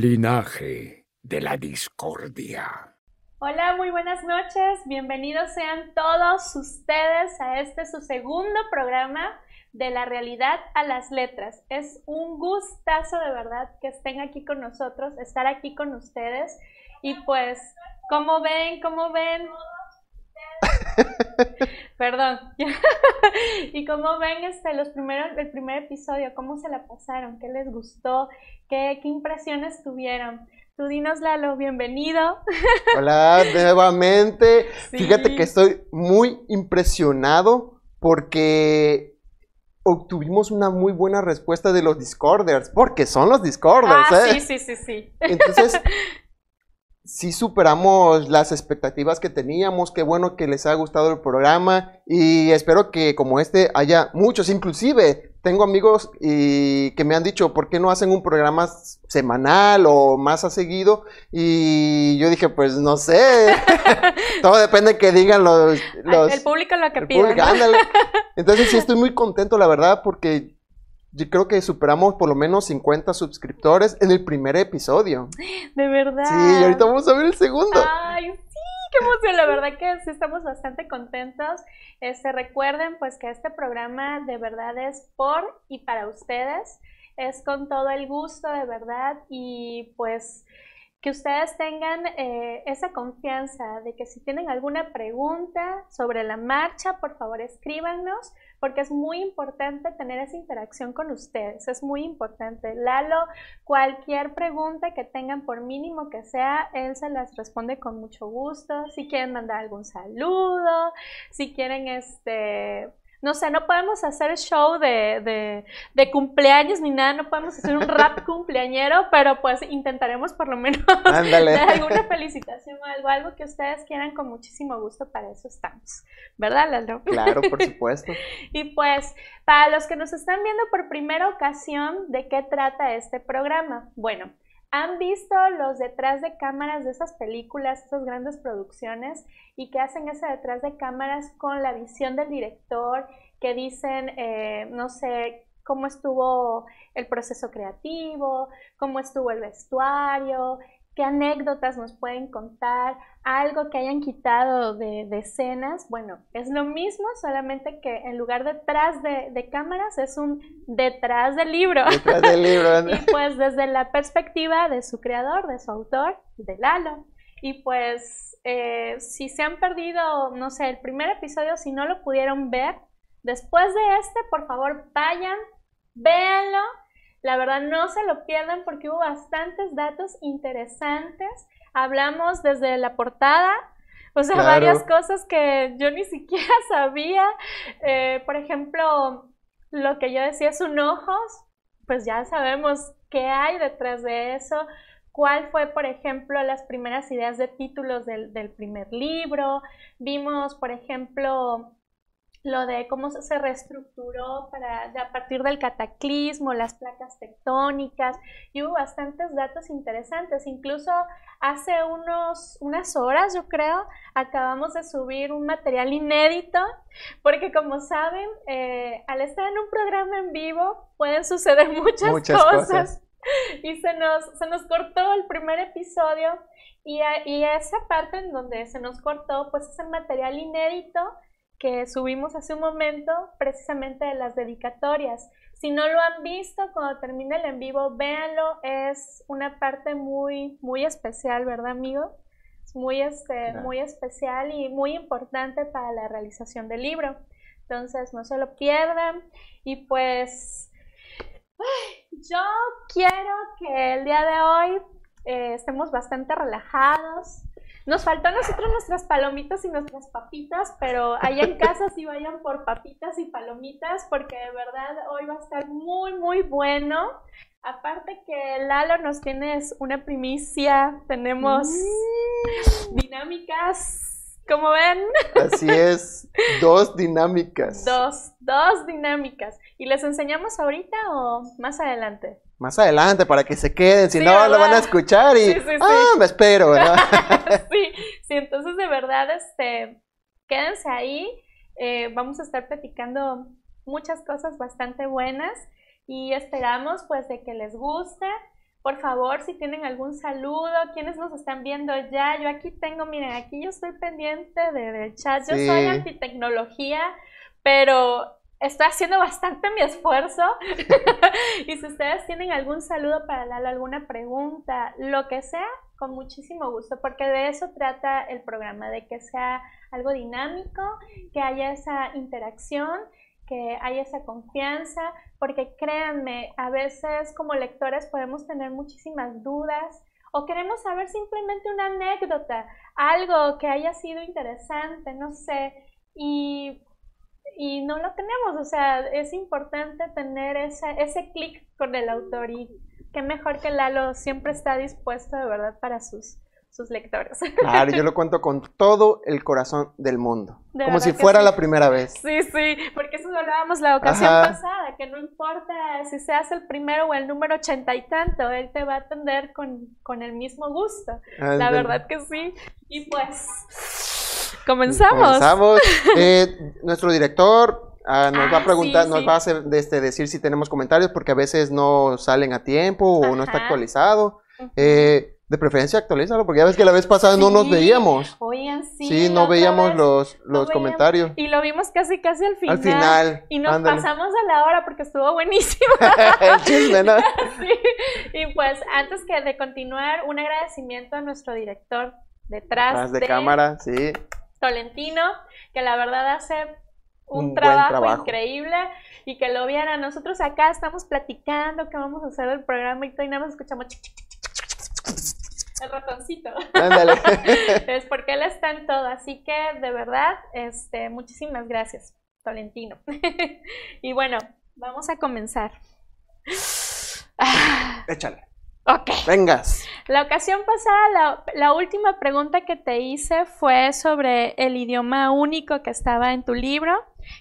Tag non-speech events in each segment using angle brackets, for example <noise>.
Linaje de la discordia. Hola, muy buenas noches. Bienvenidos sean todos ustedes a este su segundo programa de la realidad a las letras. Es un gustazo de verdad que estén aquí con nosotros, estar aquí con ustedes. Y pues, ¿cómo ven? ¿Cómo ven? <laughs> Perdón. <laughs> y como ven este, los primeros, el primer episodio, ¿cómo se la pasaron? ¿Qué les gustó? ¿Qué, qué impresiones tuvieron? Tú dinos, Lalo, bienvenido. <laughs> Hola, nuevamente. Fíjate que estoy muy impresionado porque obtuvimos una muy buena respuesta de los Discorders, porque son los Discorders, ah, ¿eh? Sí, sí, sí, sí. Entonces, sí superamos las expectativas que teníamos. Qué bueno que les ha gustado el programa y espero que como este haya muchos. Inclusive tengo amigos y que me han dicho, ¿por qué no hacen un programa semanal o más a seguido? Y yo dije, pues no sé. <laughs> Todo depende de que digan los... el público lo que pide. <laughs> Entonces sí estoy muy contento, la verdad, porque yo creo que superamos por lo menos 50 suscriptores en el primer episodio. De verdad. Sí, y ahorita vamos a ver el segundo. Ay, sí, qué emoción. La verdad que sí estamos bastante contentos. Este, recuerden pues que este programa de verdad es por y para ustedes. Es con todo el gusto, de verdad. Y pues que ustedes tengan eh, esa confianza de que si tienen alguna pregunta sobre la marcha, por favor escríbanos porque es muy importante tener esa interacción con ustedes, es muy importante. Lalo, cualquier pregunta que tengan, por mínimo que sea, él se las responde con mucho gusto. Si quieren mandar algún saludo, si quieren este no sé, no podemos hacer show de, cumpleaños ni nada, no podemos hacer un rap <laughs> cumpleañero, pero pues intentaremos por lo menos <laughs> dar alguna felicitación o algo, algo que ustedes quieran con muchísimo gusto, para eso estamos, ¿verdad, Lalo? Claro, por <laughs> supuesto. y pues, para los que nos están viendo por primera ocasión, ¿de qué trata este programa? Bueno, ¿Han visto los detrás de cámaras de esas películas, esas grandes producciones, y que hacen ese detrás de cámaras con la visión del director, que dicen, eh, no sé, cómo estuvo el proceso creativo, cómo estuvo el vestuario, qué anécdotas nos pueden contar, algo que hayan quitado de, escenas. Bueno, es lo mismo, solamente que en lugar detrás de, de cámaras es un detrás del libro. Detrás del libro. <laughs> y pues desde la perspectiva de su creador, de su autor, de Lalo. Y pues eh, si se han perdido, no sé, el primer episodio, si no lo pudieron ver, después de este, por favor, vayan, véanlo la verdad no se lo pierdan porque hubo bastantes datos interesantes. Hablamos desde la portada, o sea, varias cosas que yo ni siquiera <laughs> sabía. Eh, por ejemplo, lo que yo decía es un ojos, pues ya sabemos qué hay detrás de eso. ¿Cuál fue, por ejemplo, las primeras ideas de títulos del, del primer libro? Vimos, por ejemplo, lo de cómo se reestructuró para, a partir del cataclismo, las placas tectónicas, y hubo bastantes datos interesantes. Incluso hace unos, unas horas, yo creo, acabamos de subir un material inédito, porque como saben, eh, al estar en un programa en vivo pueden suceder <laughs> muchas, cosas. Y se nos, se nos cortó el primer episodio y, y esa parte en donde se nos cortó, pues es el material inédito que subimos hace un momento, precisamente de las dedicatorias. Si no lo han visto, cuando termine el en vivo, véanlo. Es una parte muy, muy especial, ¿verdad, amigo? Es muy, este, muy especial y muy importante para la realización del libro. Entonces, no se lo pierdan. Y pues, yo quiero que el día de hoy eh, estemos bastante relajados, nos faltó a nosotros nuestras palomitas y nuestras papitas, pero allá en casa sí vayan por papitas y palomitas porque de verdad hoy va a estar muy, muy bueno. Aparte que Lalo nos tienes una primicia, tenemos mm. dinámicas, como ven. Así es, dos dinámicas. Dos, dos dinámicas. ¿Y les enseñamos ahorita o más adelante? más adelante para que se queden, si no lo van a escuchar y ah, me espero, <laughs> <laughs> sí, sí, entonces de verdad, este, quédense ahí, eh, vamos a estar platicando muchas cosas bastante buenas y esperamos pues de que les guste. por favor, si tienen algún saludo, quienes nos están viendo ya, yo aquí tengo, miren, aquí yo estoy pendiente del chat, yo soy antitecnología, pero estoy haciendo bastante mi esfuerzo. <laughs> y si ustedes tienen algún saludo para Lalo, alguna pregunta, lo que sea, con muchísimo gusto, porque de eso trata el programa, de que sea algo dinámico, que haya esa interacción, que haya esa confianza, porque créanme, a veces como lectores podemos tener muchísimas dudas o queremos saber simplemente una anécdota, algo que haya sido interesante, no sé, y y no lo tenemos, o sea, es importante tener ese, ese clic con el autor y qué mejor que Lalo siempre está dispuesto de verdad para sus, sus lectores. Claro, yo <laughs> lo cuento con todo el corazón del mundo, como si fuera la primera vez. Sí, sí, porque eso lo hablábamos la ocasión pasada, que no importa si se hace el primero o el número ochenta y tanto, él te va a atender con, con el mismo gusto. la verdad que sí. Y pues Comenzamos. Comenzamos. <laughs> Eh, nuestro director ah, nos va a ah, preguntar, nos va a hacer, este, decir si tenemos comentarios porque a veces no salen a tiempo o no está actualizado. Eh, de preferencia actualízalo, porque ya ves que la vez pasada no nos veíamos. Oigan, sí. Sí, no veíamos los, los comentarios. Y lo vimos casi casi al final. Al final. Y nos pasamos a la hora porque estuvo buenísimo. <laughs> El chisme, ¿no? <laughs> sí. Y pues antes que de continuar, un agradecimiento a nuestro director detrás, de, de cámara, sí. Tolentino, que la verdad hace un, trabajo, increíble y que lo vieran. Nosotros acá estamos platicando que vamos a hacer el programa y todo y nada más escuchamos el ratoncito. es porque él está en todo, así que de verdad, este, muchísimas gracias, Tolentino. y bueno, vamos a comenzar. Échale. Ok. Vengas. La ocasión pasada, la, última pregunta que te hice fue sobre el idioma único que estaba en tu libro,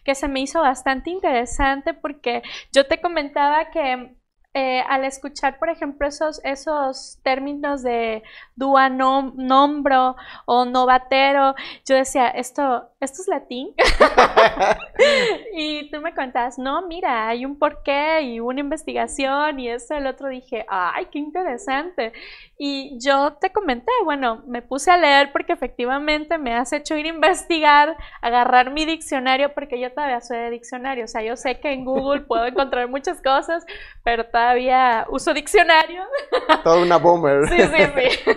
que se me hizo bastante interesante porque yo te comentaba que eh, al escuchar, por ejemplo, esos, esos términos de dua nombro o novatero, yo decía, esto, esto es latín. <laughs> y tú me contabas, no, mira, hay un porqué y una investigación y esto, el otro dije, ay, qué interesante. Y yo te comenté, bueno, me puse a leer porque efectivamente me has hecho ir a investigar, agarrar mi diccionario, porque yo todavía soy de diccionario, o sea, yo sé que en Google puedo encontrar muchas cosas, pero todavía uso diccionario. Toda una boomer. <laughs> Sí, sí, sí.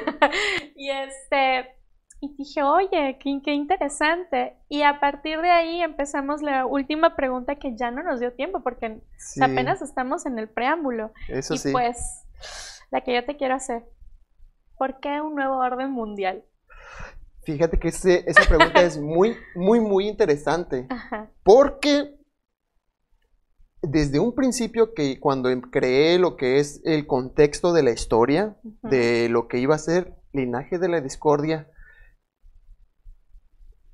<laughs> y este, y dije, oye, qué, qué, interesante. Y a partir de ahí empezamos la última pregunta que ya no nos dio tiempo, porque apenas estamos en el preámbulo. Eso y pues, la que yo te quiero hacer. ¿Por qué un nuevo orden mundial? Fíjate que esa pregunta es muy, muy, muy interesante. <laughs> Porque desde un principio que cuando creé lo que es el contexto de la historia, de lo que iba a ser linaje de la discordia,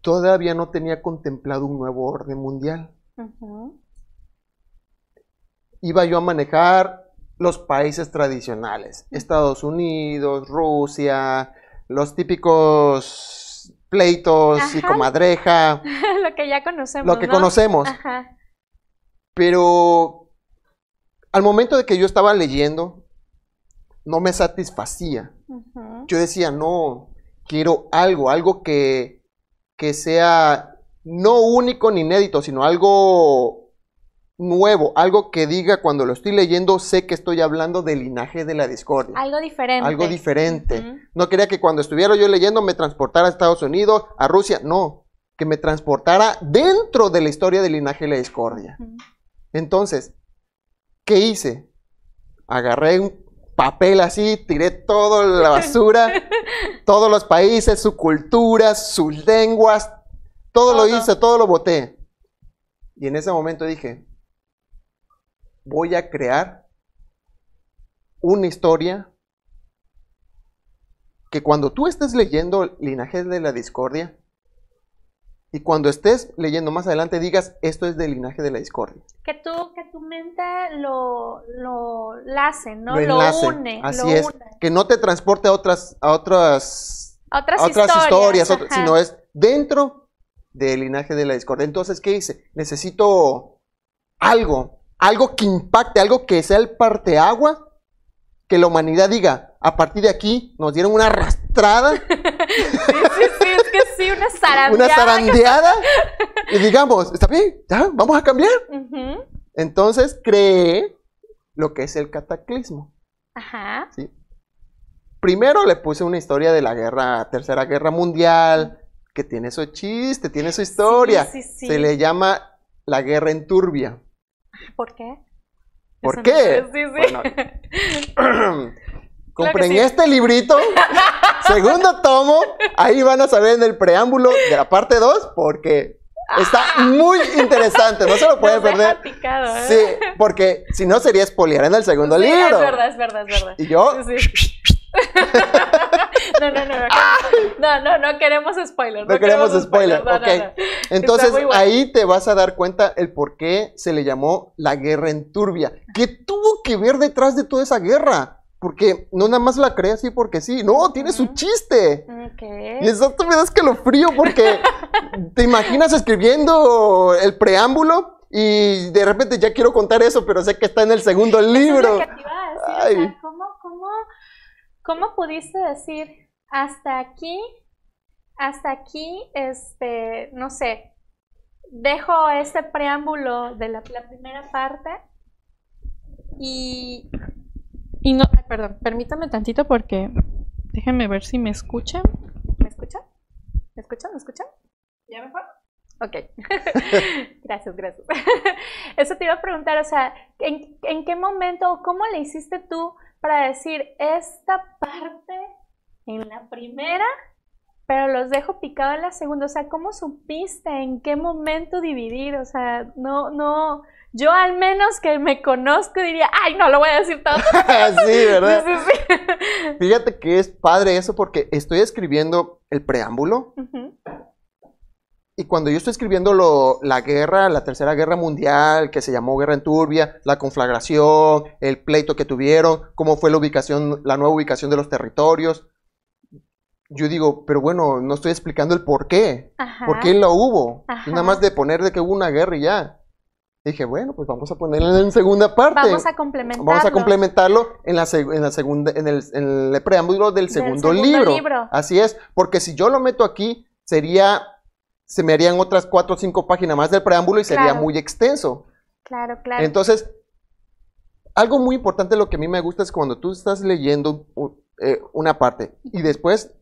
todavía no tenía contemplado un nuevo orden mundial. Iba yo a manejar los países tradicionales, Estados Unidos, Rusia, los típicos pleitos y comadreja. <laughs> lo que ya conocemos. Lo que conocemos. Pero al momento de que yo estaba leyendo, no me satisfacía. Yo decía, no, quiero algo, algo que, que sea no único ni inédito, sino algo nuevo, algo que diga cuando lo estoy leyendo, sé que estoy hablando del linaje de la discordia. Algo diferente. Algo diferente. No quería que cuando estuviera yo leyendo me transportara a Estados Unidos, a Rusia, no, que me transportara dentro de la historia del linaje de la discordia. Entonces, ¿qué hice? Agarré un papel así, tiré toda la basura, <laughs> todos los países, sus culturas, sus lenguas, todo lo hice, todo lo boté. Y en ese momento dije, voy a crear una historia que cuando tú estés leyendo Linaje de la Discordia, y cuando estés leyendo más adelante digas, esto es del linaje de la discordia. Que tu, que tu mente lo, lo lace, ¿no? Lo, une. Así es. Que no te transporte a otras, a otras, otras, historias, sino es dentro del linaje de la discordia. Entonces, ¿qué hice? Necesito algo algo que impacte, algo que sea el parteagua que la humanidad diga, a partir de aquí nos dieron una arrastrada, <laughs> Sí, sí, sí, es que sí, una zarandeada. una zarandeada, y digamos, está bien, ya, vamos a cambiar. Entonces cree lo que es el cataclismo. Ajá. ¿sí? Primero le puse una historia de la guerra, Tercera Guerra Mundial, que tiene su chiste, tiene su historia. Sí, sí. Se le llama la guerra en turbia. ¿Por qué? ¿Por Eso qué? no sé, Sí, sí. Bueno, <clears throat> <clears throat> Compren sí. este librito, <laughs> segundo tomo, ahí van a saber en el preámbulo de la parte 2, porque está muy interesante, no se lo pueden Nos perder. picado, ¿eh? Sí, porque si no sería spoiler en el segundo Sí, libro. Es verdad, es verdad, es verdad. Y yo, Sí. <laughs> No, no, no, no. No, no, no queremos spoiler. No queremos spoiler, no, no, ok. no. Entonces bueno. ahí te vas a dar cuenta el por qué se le llamó la guerra en turbia. ¿Qué tuvo que ver detrás de toda esa guerra? Porque no nada más la crea así porque sí, no, tiene su chiste. Ok. Y eso me da escalofrío porque te imaginas escribiendo el preámbulo y de repente ya quiero contar eso, pero sé que está en el segundo es libro. lo que te iba a decir, o Ay. sea, ¿cómo, cómo, ¿Cómo pudiste decir hasta aquí, hasta aquí, este, no sé, dejo este preámbulo de la, la primera parte y, y no, ay, perdón, permítame tantito porque déjenme ver si me escuchan. ¿Me escuchan? ¿Me escuchan? ¿Me escuchan? ¿Ya mejor? Ok. <laughs> gracias, gracias. <laughs> Eso te iba a preguntar, o sea, ¿en, en qué momento o cómo le hiciste tú para decir esta parte en la primera, pero los dejo picado en la segunda? O sea, ¿cómo supiste en qué momento dividir? O sea, no, no, yo al menos que me conozco diría, ay, no lo voy a decir todo. <laughs> sí, ¿verdad? Sí, sí, sí. Fíjate que es padre eso porque estoy escribiendo el preámbulo. Y cuando yo estoy escribiendo lo- la guerra, la tercera guerra mundial, que se llamó Guerra en Turbia, la conflagración, el pleito que tuvieron, cómo fue la ubicación, la nueva ubicación de los territorios, yo digo, pero bueno, no estoy explicando el por qué, Ajá. por qué lo hubo, Ajá. nada más de poner de que hubo una guerra y ya. Dije, bueno, pues vamos a ponerla en segunda parte. Vamos a complementarlo. Vamos a complementarlo en la, en la segunda, en el, en el preámbulo del segundo, segundo libro. libro. Así es, porque si yo lo meto aquí, sería, se me harían otras cuatro o cinco páginas más del preámbulo y sería Claro. muy extenso. Claro, claro. Entonces, algo muy importante lo que a mí me gusta es cuando tú estás leyendo eh, una parte y después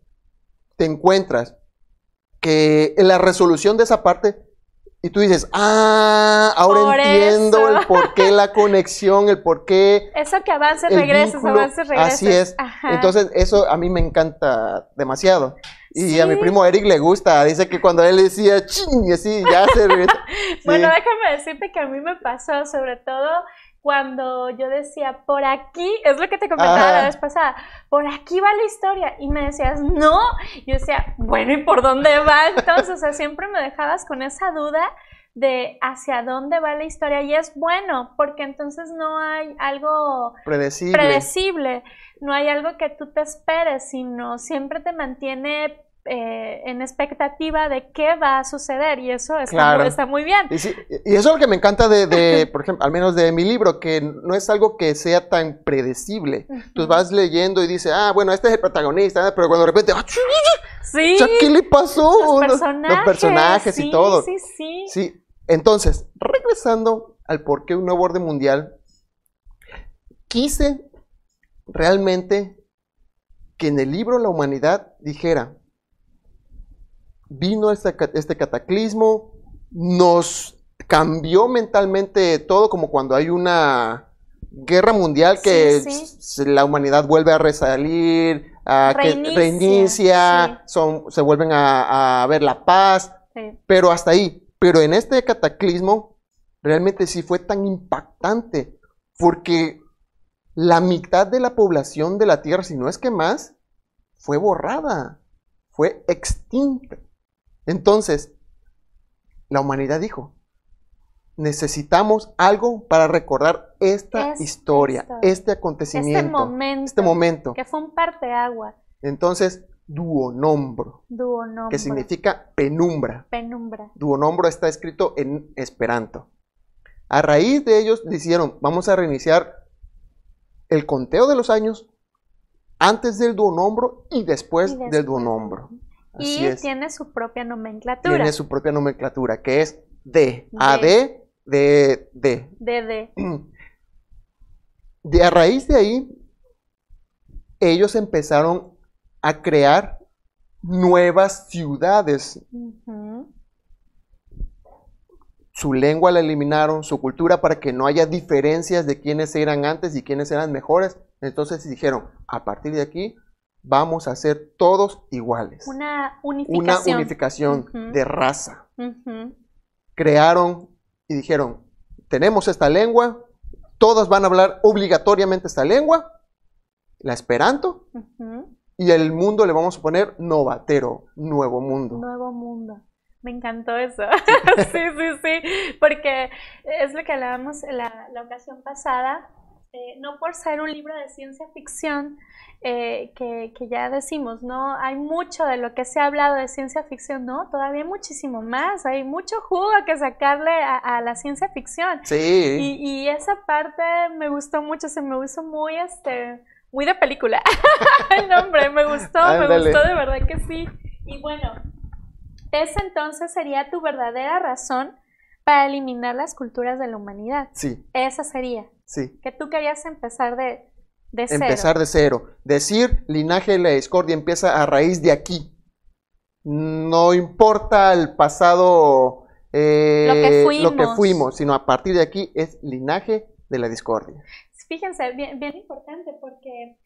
te encuentras que en la resolución de esa parte y tú dices, ah, ahora Por entiendo eso. el por qué la <laughs> conexión, el por qué Eso que avances, regreses, avances, regreses. Así es. Ajá. Entonces, eso a mí me encanta demasiado. Y a mi primo Eric le gusta. Dice que cuando él decía ching, y así, ya se. <laughs> Sí. Bueno, déjame decirte que a mí me pasó, sobre todo cuando yo decía, por aquí, es lo que te comentaba la vez pasada, por aquí va la historia. Y me decías, no. Yo decía, bueno, ¿y por dónde va? Entonces, o sea, siempre me dejabas con esa duda de hacia dónde va la historia. Y es bueno, porque entonces no hay algo Predecible. predecible, no hay algo que tú te esperes, sino siempre te mantiene eh, en expectativa de qué va a suceder y eso está, Claro. muy, está muy bien. Y, sí, y eso es lo que me encanta de, de, <laughs> por ejemplo, al menos de mi libro, que no es algo que sea tan predecible. Tú vas leyendo y dices, ah, bueno, este es el protagonista, pero cuando de repente, ah, Sí, ¿qué le pasó? los Los- personajes, los personajes sí, y todo. Sí, sí, Sí, entonces, regresando al por qué un nuevo orden mundial, quise realmente que en el libro La humanidad dijera, vino este, este cataclismo, nos cambió mentalmente todo, como cuando hay una guerra mundial que Sí, sí. s- la humanidad vuelve a resalir, a que Reinicia, reinicia, son, se vuelven a, a ver la paz, pero hasta ahí. Pero en este cataclismo, realmente sí fue tan impactante, porque la mitad de la población de la Tierra, si no es que más, fue borrada, fue extinta. Entonces, la humanidad dijo, necesitamos algo para recordar esta Esta historia, historia. este Este acontecimiento, momento, este momento. que fue un parteagua, Entonces, duonombro, duonombro, que significa penumbra. penumbra. Duonombro está escrito en Esperanto. A raíz de ellos dijeron, vamos a reiniciar el conteo de los años antes del duonombro y después, Y después. del duonombro. Así Y es. tiene su propia nomenclatura. Tiene su propia nomenclatura, que es D, D. AD, D, D. DD. <clears throat> De a raíz de ahí, ellos empezaron a crear nuevas ciudades. Su lengua la eliminaron, su cultura para que no haya diferencias de quiénes eran antes y quiénes eran mejores. Entonces dijeron, a partir de aquí vamos a ser todos iguales. Una Una unificación. unificación Ujú. de raza. Crearon y dijeron, tenemos esta lengua, todos van a hablar obligatoriamente esta lengua, la esperanto, y el mundo le vamos a poner novatero, nuevo mundo. Nuevo mundo. Me encantó eso. <laughs> sí, sí, sí. Porque es lo que hablábamos la, la ocasión pasada. Eh, no por ser un libro de ciencia ficción, eh, que, que ya decimos, ¿no? Hay mucho de lo que se ha hablado de ciencia ficción, ¿no? Todavía hay muchísimo más. Hay mucho jugo que sacarle a, a la ciencia ficción. Sí, Y, y esa parte me gustó mucho, se me hizo muy, este, muy de película. <laughs> El nombre, me gustó, me gustó, de verdad que sí. Y bueno, esa entonces sería tu verdadera razón para eliminar las culturas de la humanidad. sí, Esa sería, sí. que tú querías empezar de, de cero. Empezar de cero. Decir linaje de la discordia empieza a raíz de aquí. No importa el pasado, eh, Lo que lo que fuimos. fuimos, sino a partir de aquí es linaje de la discordia. Fíjense, bien, bien importante porque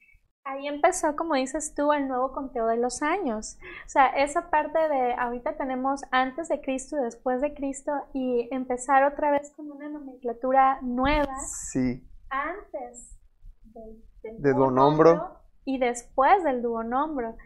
ahí empezó, como dices tú, el nuevo conteo de los años. O sea, esa parte de ahorita tenemos antes de Cristo y después de Cristo y empezar otra vez con una nomenclatura nueva Sí, antes del, del De duonombro y después del duonombro.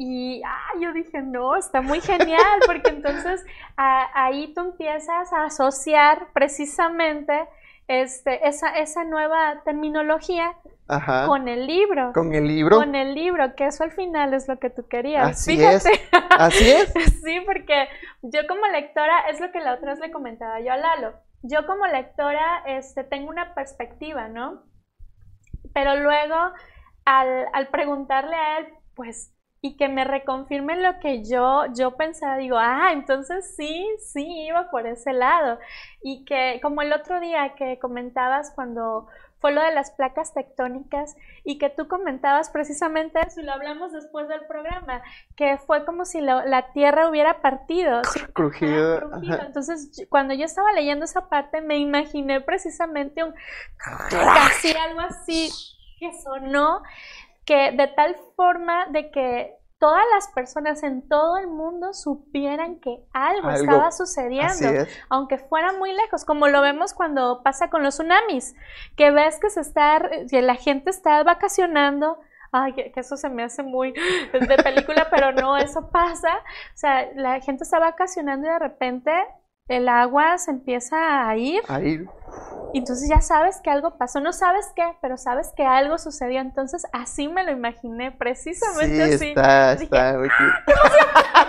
Y ah, yo dije, no, está muy genial, porque entonces a- ahí tú empiezas a asociar precisamente este, esa, esa nueva terminología ajá. con el libro. Con el libro. Con el libro, que eso al final es lo que tú querías. Así Fíjate. es. Así es. <laughs> Sí, porque yo como lectora, es lo que la otra vez le comentaba yo a Lalo, yo como lectora este, tengo una perspectiva, ¿no? Pero luego, al, al preguntarle a él, pues, y que me reconfirme lo que yo, yo pensaba, digo, ah, entonces sí, sí, iba por ese lado. Y que como el otro día que comentabas cuando fue lo de las placas tectónicas y que tú comentabas precisamente eso y lo hablamos después del programa, que fue como si lo- la tierra hubiera partido. Crujido. Crujido. Entonces, cuando yo estaba leyendo esa parte, me imaginé precisamente un casi algo así que sonó, que de tal forma de que todas las personas en todo el mundo supieran que algo, Algo. estaba sucediendo, es. aunque fuera muy lejos, como lo vemos cuando pasa con los tsunamis, que ves que se está, que la gente está vacacionando. Ay, que que eso se me hace muy de película, pero no, eso pasa. O sea, la gente está vacacionando y de repente el agua se empieza a ir Ahí. y entonces ya sabes que algo pasó, no sabes qué, pero sabes que algo sucedió. Entonces así me lo imaginé, precisamente Sí, así. está, Dije, está. muy <laughs>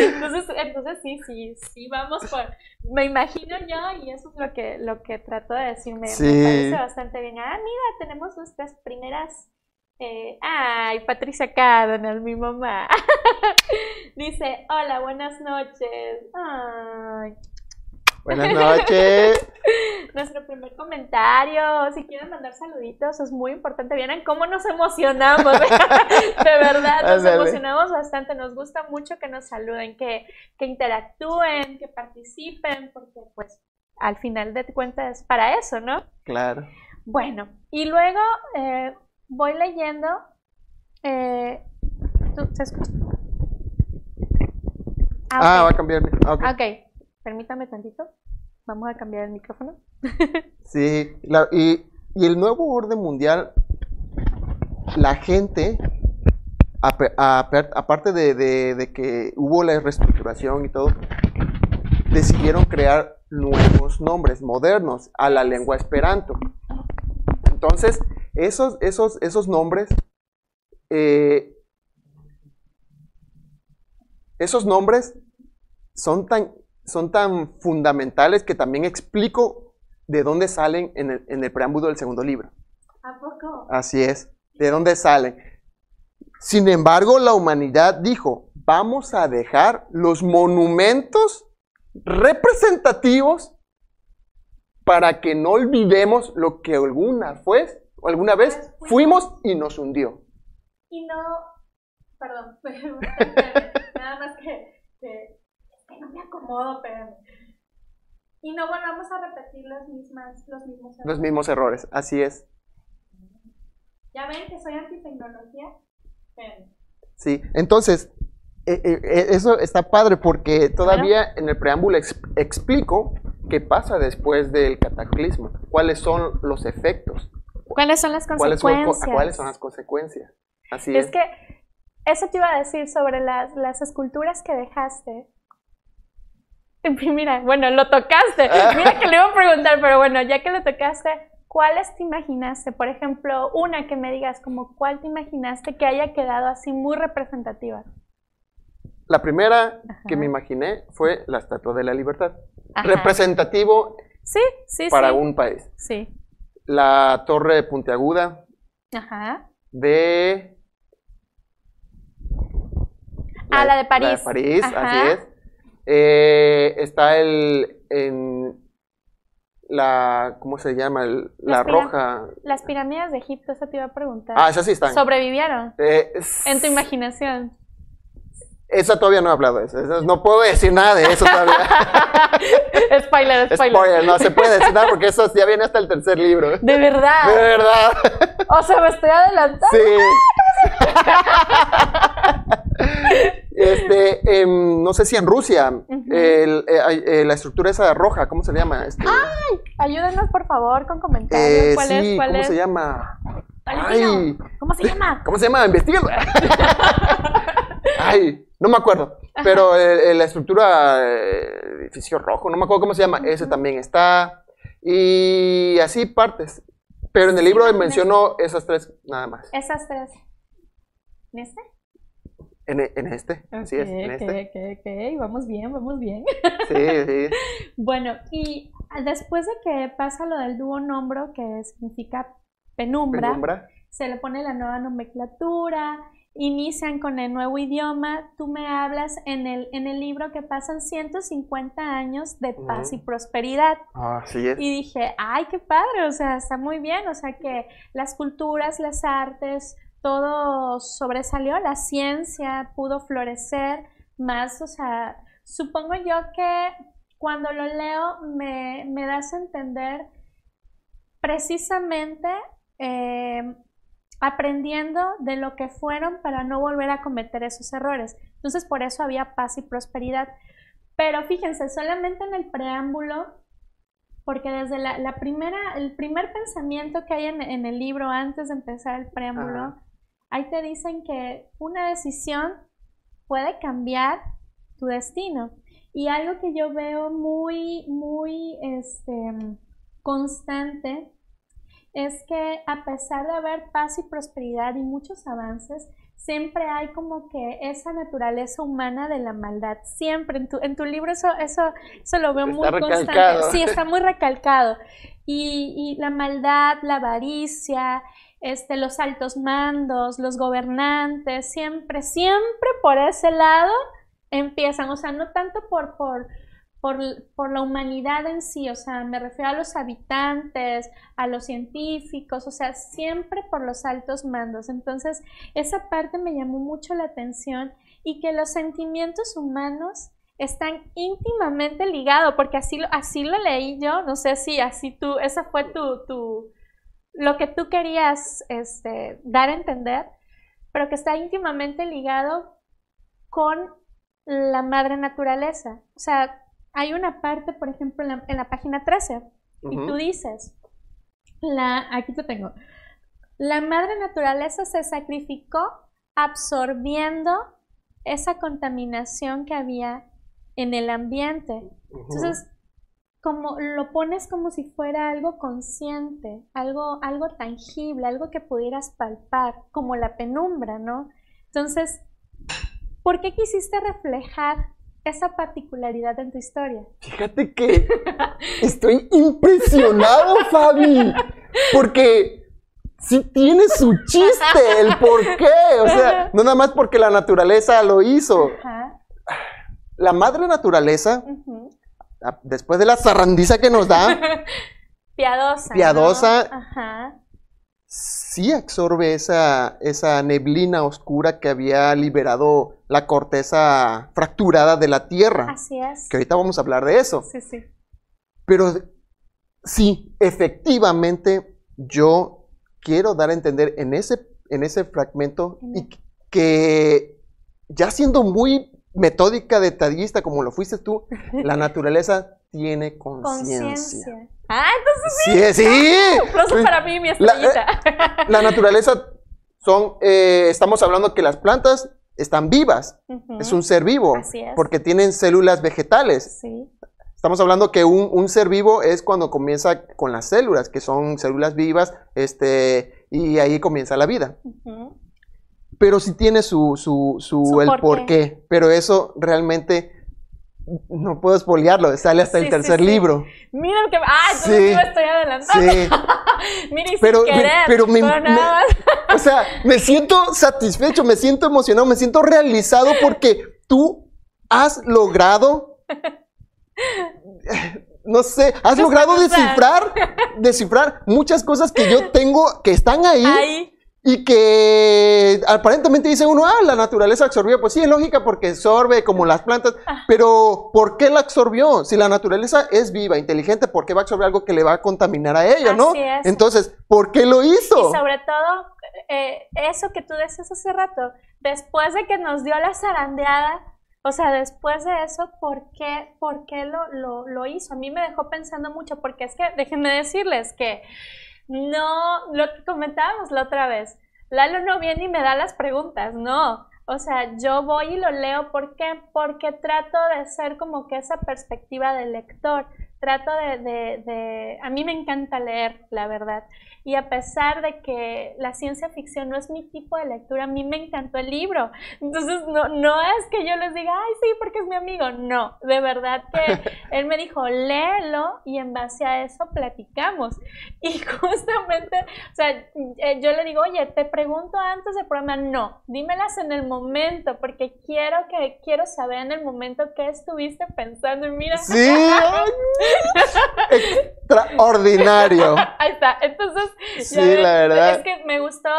entonces, entonces sí, sí, sí, vamos por. Me imagino yo y eso es lo que, lo que trato de decir. Me, me Sí. parece bastante bien. Ah, mira, tenemos nuestras primeras. Eh, ay, Patricia Cárdenas, mi mamá. <laughs> Dice, hola, buenas noches. Ay, Buenas noches. <laughs> Nuestro primer comentario, si quieren mandar saluditos, es muy importante. Vieran cómo nos emocionamos, <laughs> de verdad, nos Ándale. emocionamos bastante. Nos gusta mucho que nos saluden, que, que interactúen, que participen, porque pues al final de cuentas es para eso, ¿no? Claro. Bueno, y luego eh, voy leyendo. eh, ¿tú- se escucha? Ah, ok. va a cambiar. ok. Ok, permítame tantito. Vamos a cambiar el micrófono. <laughs> Sí, la- y, y el nuevo orden mundial, la gente, aparte de, de- de que hubo la reestructuración y todo, decidieron crear nuevos nombres modernos a la lengua esperanto. Entonces, esos, esos, esos nombres, eh, esos nombres son tan, son tan fundamentales que también explico de dónde salen en el, en el preámbulo del segundo libro. ¿A poco? Así es. ¿De dónde salen? Sin embargo, la humanidad dijo, vamos a dejar los monumentos representativos para que no olvidemos lo que alguna, fue, alguna vez fuimos y nos hundió. Y no, perdón, <laughs> nada más que, que, que no me acomodo, pero... Y no volvamos a repetir las mismas, los mismos errores. Los mismos errores, así es. Ya ven que soy antitecnología, pero... Sí, entonces, eh, eh, eh, eso está padre porque todavía en el preámbulo ex- explico qué pasa después del cataclismo, cuáles son los efectos, ¿Cuáles son las cuáles son, consecuencias? cuáles son las consecuencias. Así Es es. que eso te iba a decir sobre las, las esculturas que dejaste. <laughs> Mira, bueno, lo tocaste. <laughs> Mira que le iba a preguntar, pero bueno, ya que lo tocaste, ¿cuáles te imaginaste? Por ejemplo, una que me digas como cuál te imaginaste que haya quedado así muy representativa. La primera que me imaginé fue la Estatua de la Libertad, Ajá. representativo Sí, sí, para sí. un país. Sí. La Torre Puntiaguda Ajá. de... Ah, la de París. La de París, Ajá. así es. Eh, está el... En la... ¿Cómo se llama? El- la roja. Las pirámides de Egipto, eso te iba a preguntar. Ah, esas sí están. ¿Sobrevivieron? Eh, En tu imaginación. Esa todavía no he hablado de eso. No puedo decir nada de eso todavía. <laughs> spoiler, spoiler. Spoiler, no se puede decir nada porque eso ya viene hasta el tercer libro. De De verdad. verdad. O sea, me estoy adelantando. Sí. <laughs> Este, em, no sé si en Rusia, el- eh, eh, la estructura esa roja, ¿cómo se le llama? Este, Ayúdenos, por favor, con comentarios. eh, ¿Cuál sí, es? ¿Cuál ¿cómo es? se llama? Ay. ¿Cómo se llama? ¿Cómo se llama? Investígalo. <laughs> Ay, no me acuerdo. Pero eh, eh, la estructura, eh, edificio rojo, no me acuerdo cómo se llama. Ese también está. Y así partes. Pero en el libro menciono esas tres nada más. Esas tres. ¿En este? En, e- en este. Así es, en este. ok, ok. Vamos bien, vamos bien. Sí, sí. <laughs> Bueno, y después de que pasa lo del dúo nombro, que significa penumbra, Penumbra. se le pone la nueva nomenclatura, inician con el nuevo idioma, tú me hablas en el, en el libro que pasan 150 años de paz y prosperidad. Ah, Así es. Y dije, ay, qué padre, o sea, está muy bien, o sea, que las culturas, las artes, todo sobresalió, la ciencia pudo florecer más, o sea, supongo yo que cuando lo leo me, me das a entender precisamente eh, aprendiendo de lo que fueron para no volver a cometer esos errores. Entonces, por eso había paz y prosperidad. Pero fíjense, solamente en el preámbulo, porque desde la, la primera, el primer pensamiento que hay en, en el libro antes de empezar el preámbulo, Ajá. ahí te dicen que una decisión puede cambiar tu destino. Y algo que yo veo muy, muy este, constante es que a pesar de haber paz y prosperidad y muchos avances, siempre hay como que esa naturaleza humana de la maldad. Siempre en tu, en tu libro eso, eso, eso lo veo Está muy recalcado. constante. Sí, está muy <laughs> recalcado. Y, y la maldad, la avaricia, este, los altos mandos, los gobernantes, siempre, siempre por ese lado empiezan. O sea, no tanto por, por, por, por la humanidad en sí, o sea, me refiero a los habitantes, a los científicos, o sea, siempre por los altos mandos. Entonces, esa parte me llamó mucho la atención y que los sentimientos humanos están íntimamente ligados, porque así, así lo leí yo, no sé si así tú, esa fue tu, tu lo que tú querías este, dar a entender, pero que está íntimamente ligado con la madre naturaleza. O sea, hay una parte, por ejemplo, en la, en la página 13, y tú dices, la, aquí te tengo, la madre naturaleza se sacrificó absorbiendo esa contaminación que había en el ambiente. Entonces, como lo pones como si fuera algo consciente, algo, algo tangible, algo que pudieras palpar, como la penumbra, ¿no? Entonces, ¿por qué quisiste reflejar esa particularidad en tu historia? Fíjate que estoy impresionado, Fabi. Porque sí tiene su chiste, el por qué. O sea, no nada más porque la naturaleza lo hizo. Ajá. La madre naturaleza, después de la zarrandiza que nos da, <laughs> Piadosa. ¿no? Piadosa. Ajá. sí absorbe esa, esa neblina oscura que había liberado la corteza fracturada de la Tierra. Así es. Que ahorita vamos a hablar de eso. Sí, sí. Pero sí, efectivamente, yo quiero dar a entender en ese, en ese fragmento y que ya siendo muy metódica, detallista, como lo fuiste tú, <laughs> la naturaleza tiene conciencia. Ah, entonces Sí, sí. aplauso para mí, mi La- eh. La naturaleza son, eh, estamos hablando que las plantas están vivas, es un ser vivo, Así es. porque tienen células vegetales. Sí. Estamos hablando que un, un ser vivo es cuando comienza con las células, que son células vivas, este, y ahí comienza la vida. Pero sí tiene su, su, su, Su el porqué. porqué, pero eso realmente no puedo espolearlo, sale hasta Sí, el tercer sí. libro. Mira que. Ah, Sí. me estoy adelantando. Sí. <laughs> Mira, y Pero- sin querer. pero me- nada me-. O sea, me siento satisfecho, me siento emocionado, me siento realizado porque tú has logrado, no sé, has logrado descifrar, descifrar muchas cosas que yo tengo que están ahí, Ahí. Y que aparentemente dice uno, ah, la naturaleza absorbió. Pues sí, es lógica porque absorbe como las plantas, pero ¿por qué la absorbió? Si la naturaleza es viva, inteligente, ¿por qué va a absorber algo que le va a contaminar a ella, no? Así es. Entonces, ¿por qué lo hizo? Y sobre todo, eh, eso que tú decías hace rato, después de que nos dio la zarandeada, o sea, después de eso, ¿por qué, por qué lo, lo, lo hizo? A mí me dejó pensando mucho, porque es que, déjenme decirles que no, lo que comentábamos la otra vez, Lalo no viene y me da las preguntas, no. O sea, yo voy y lo leo, ¿por qué? Porque trato de ser como que esa perspectiva del lector, trato de, de, de, a mí me encanta leer, la verdad. Y a pesar de que la ciencia ficción no es mi tipo de lectura, a mí me encantó el libro. Entonces, no, no es que yo les diga, ay, sí, porque es mi amigo. No, de verdad que <laughs> él me dijo, léelo y en base a eso platicamos. Y <laughs> justamente, o sea, eh, yo le digo, oye, te pregunto antes del programa, no, dímelas en el momento, porque quiero que quiero saber en el momento qué estuviste pensando. Y mira, Sí, <laughs> extraordinario. ahí está. Entonces, <laughs> Sí, ven, la verdad. Es que me gustó,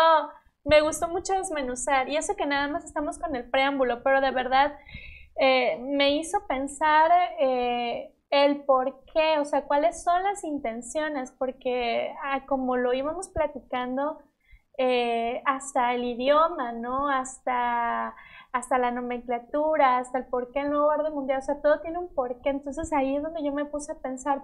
me gustó mucho desmenuzar. Y eso que nada más estamos con el preámbulo, pero de verdad eh, me hizo pensar eh, el por qué, o sea, cuáles son las intenciones, porque ah, como lo íbamos platicando, eh, hasta el idioma, ¿no? Hasta, hasta la nomenclatura, hasta el por qué el nuevo orden mundial, o sea, todo tiene un porqué. Entonces ahí es donde yo me puse a pensar,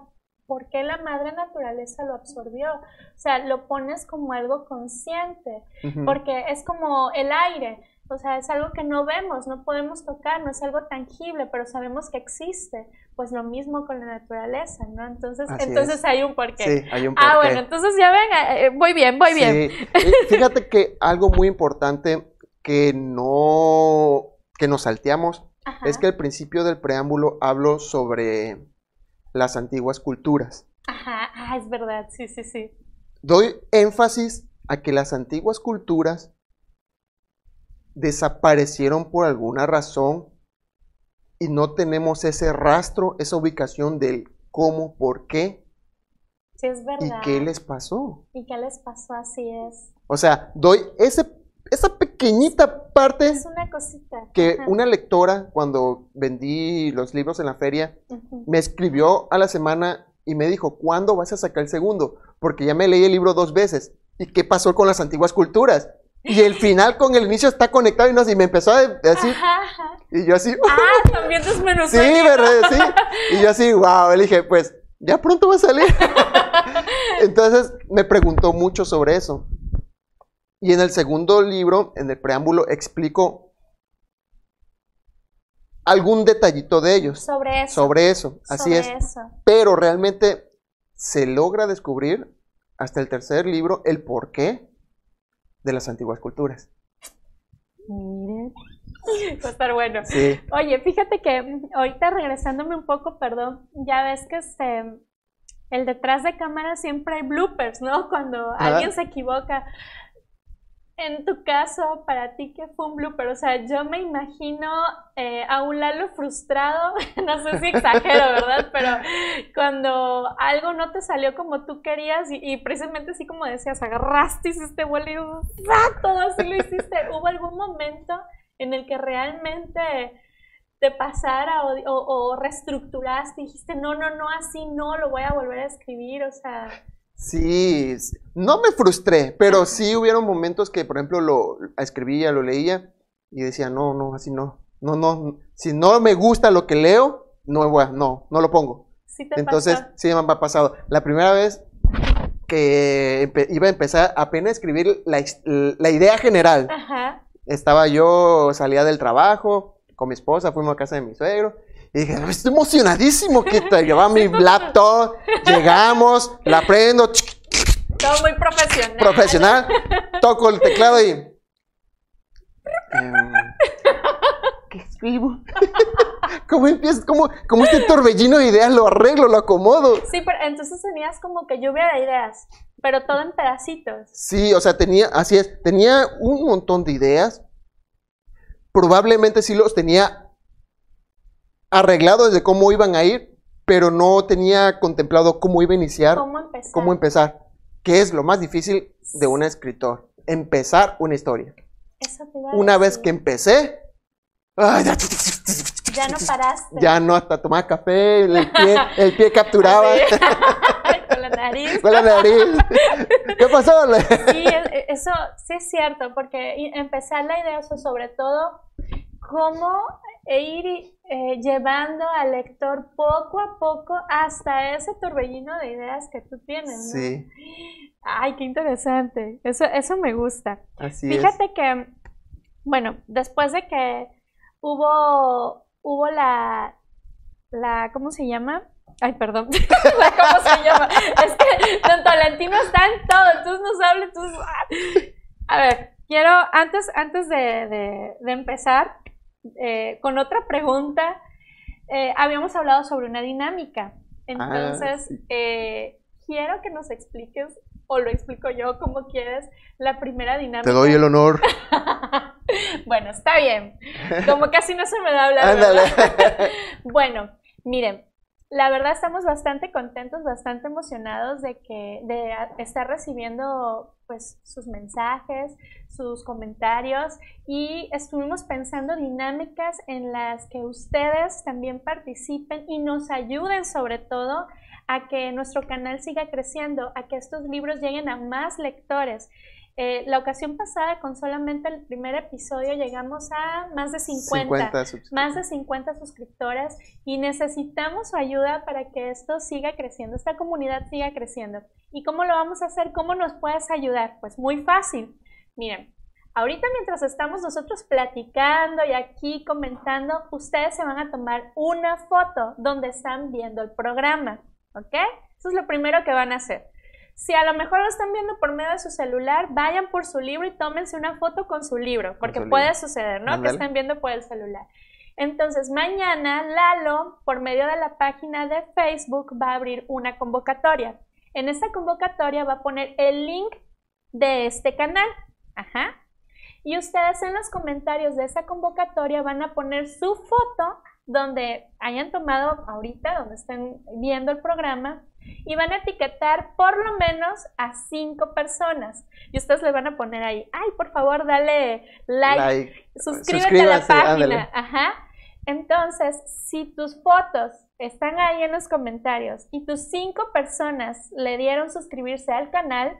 ¿por qué la madre naturaleza lo absorbió? O sea, lo pones como algo consciente, porque es como el aire. O sea, es algo que no vemos, no podemos tocar, no es algo tangible, pero sabemos que existe. Pues lo mismo con la naturaleza, ¿no? Entonces, Así entonces es. hay un porqué. Sí, hay un Ah, porqué. bueno, entonces ya ven, eh, voy bien, voy bien. Sí. Eh, Fíjate que algo muy importante que no que nos salteamos Ajá, es que al principio del preámbulo hablo sobre las antiguas culturas. ajá, ah, es verdad, sí, sí, sí. Doy énfasis a que las antiguas culturas desaparecieron por alguna razón y no tenemos ese rastro, esa ubicación del cómo, por qué Sí, es y verdad. qué les pasó. ¿Y qué les pasó? Así es. O sea, doy ese, esa pequeñita parte Es una cosita. que Ajá, una lectora, cuando vendí los libros en la feria, me escribió a la semana y me dijo, ¿cuándo vas a sacar el segundo? Porque ya me leí el libro dos veces. ¿Y qué pasó con las antiguas culturas? Y el final con el inicio está conectado y, no, y me empezó a decir, Ajá, y yo así, Ah, también desmenuzó. sí. ¿verdad? Sí. Y yo así, wow, le dije, pues ya pronto va a salir. <laughs> Entonces me preguntó mucho sobre eso. Y en el segundo libro, en el preámbulo, explico algún detallito de ellos Sobre eso. sobre eso. Así sobre es. eso. Pero realmente se logra descubrir hasta el tercer libro el porqué de las antiguas culturas. Miren. <laughs> Va a estar bueno. Sí. Oye, fíjate que mm, ahorita regresándome un poco, perdón, ya ves que este, el detrás de cámara siempre hay bloopers, ¿no? <laughs> Cuando alguien se equivoca. En tu caso, para ti, ¿qué fue un blooper? O sea, yo me imagino eh, a un Lalo frustrado, <laughs> no sé si exagero, ¿verdad? Pero cuando algo no te salió como tú querías y, precisamente así como decías, agarraste, hiciste vuelo y todo así lo hiciste. ¿Hubo algún momento en el que realmente te pasara o, reestructuraste y dijiste, no, no, no, así no, lo voy a volver a escribir? O sea... Sí, no me frustré, pero sí hubieron momentos que, por ejemplo, lo escribía, lo leía y decía, no, no, así no. No, no, si no me gusta lo que leo, no, no, no lo pongo. Sí te Entonces, sí me ha pasado. La primera vez que iba a empezar apenas a escribir la, la idea general. Estaba yo, salía del trabajo con mi esposa, fuimos a casa de mi suegro y dije, estoy emocionadísimo que te llevaba mi laptop, llegamos, la prendo. Todo muy profesional. Profesional. Toco el teclado y... Em, ¿Qué <laughs> escribo? <laughs> ¿Cómo empiezas? ¿Cómo, ¿Cómo este torbellino de ideas lo arreglo, lo acomodo? Sí, pero entonces tenías como que lluvia de ideas, pero todo en pedacitos. Sí, o sea, tenía, así es, tenía un montón de ideas. Probablemente sí los tenía arreglado desde cómo iban a ir, pero no tenía contemplado cómo iba a iniciar. ¿Cómo empezar? Cómo empezar. Que es lo más difícil de un escritor. Empezar una historia. Eso te una vez que empecé, ya no paraste. <laughs> Ya no, hasta tomar café, el <laughs> pie, el pie capturaba. <laughs> Con la nariz. Con la nariz. ¿Qué pasó? Sí, eso sí es cierto, porque empezar la idea, eso sobre todo, cómo ir eh, llevando al lector poco a poco hasta ese torbellino de ideas que tú tienes. Sí. Ay, qué interesante. Eso, eso me gusta. Así Fíjate que, bueno, después de que hubo, hubo la, la, ¿cómo se llama? Ay, perdón. <laughs> ¿Cómo se llama? Es que Don Tolentino está en todo, entonces nos habla, entonces... Ah. A ver, quiero, antes, antes de, de empezar, eh, con otra pregunta, eh, habíamos hablado sobre una dinámica. Entonces, ah, eh, quiero que nos expliques, o lo explico yo como quieres, la primera dinámica. Te doy el honor. <laughs> bueno, está bien. Como casi no se me da hablar. <laughs> bueno, miren, la verdad estamos bastante contentos, bastante emocionados de que de estar recibiendo pues sus mensajes, sus comentarios y estuvimos pensando dinámicas en las que ustedes también participen y nos ayuden sobre todo a que nuestro canal siga creciendo, a que estos libros lleguen a más lectores. Eh, la ocasión pasada, con solamente el primer episodio, llegamos a más de 50, más de 50 suscriptores y necesitamos su ayuda para que esto siga creciendo, esta comunidad siga creciendo. ¿Y cómo lo vamos a hacer? ¿Cómo nos puedes ayudar? Pues muy fácil. Miren, ahorita mientras estamos nosotros platicando y aquí comentando, ustedes se van a tomar una foto donde están viendo el programa, ¿ok? Eso es lo primero que van a hacer. Si a lo mejor lo están viendo por medio de su celular, vayan por su libro y tómense una foto con su libro, porque puede suceder, ¿no? Que estén viendo por el celular. Entonces, mañana Lalo, por medio de la página de Facebook, va a abrir una convocatoria. En esta convocatoria va a poner el link de este canal. Ajá. Y ustedes en los comentarios de esa convocatoria van a poner su foto donde hayan tomado ahorita, donde estén viendo el programa, y van a etiquetar por lo menos a cinco personas. Y ustedes le van a poner ahí, ay, por favor, dale like, suscríbete a la página. Ajá. Entonces, si tus fotos están ahí en los comentarios y tus cinco personas le dieron suscribirse al canal,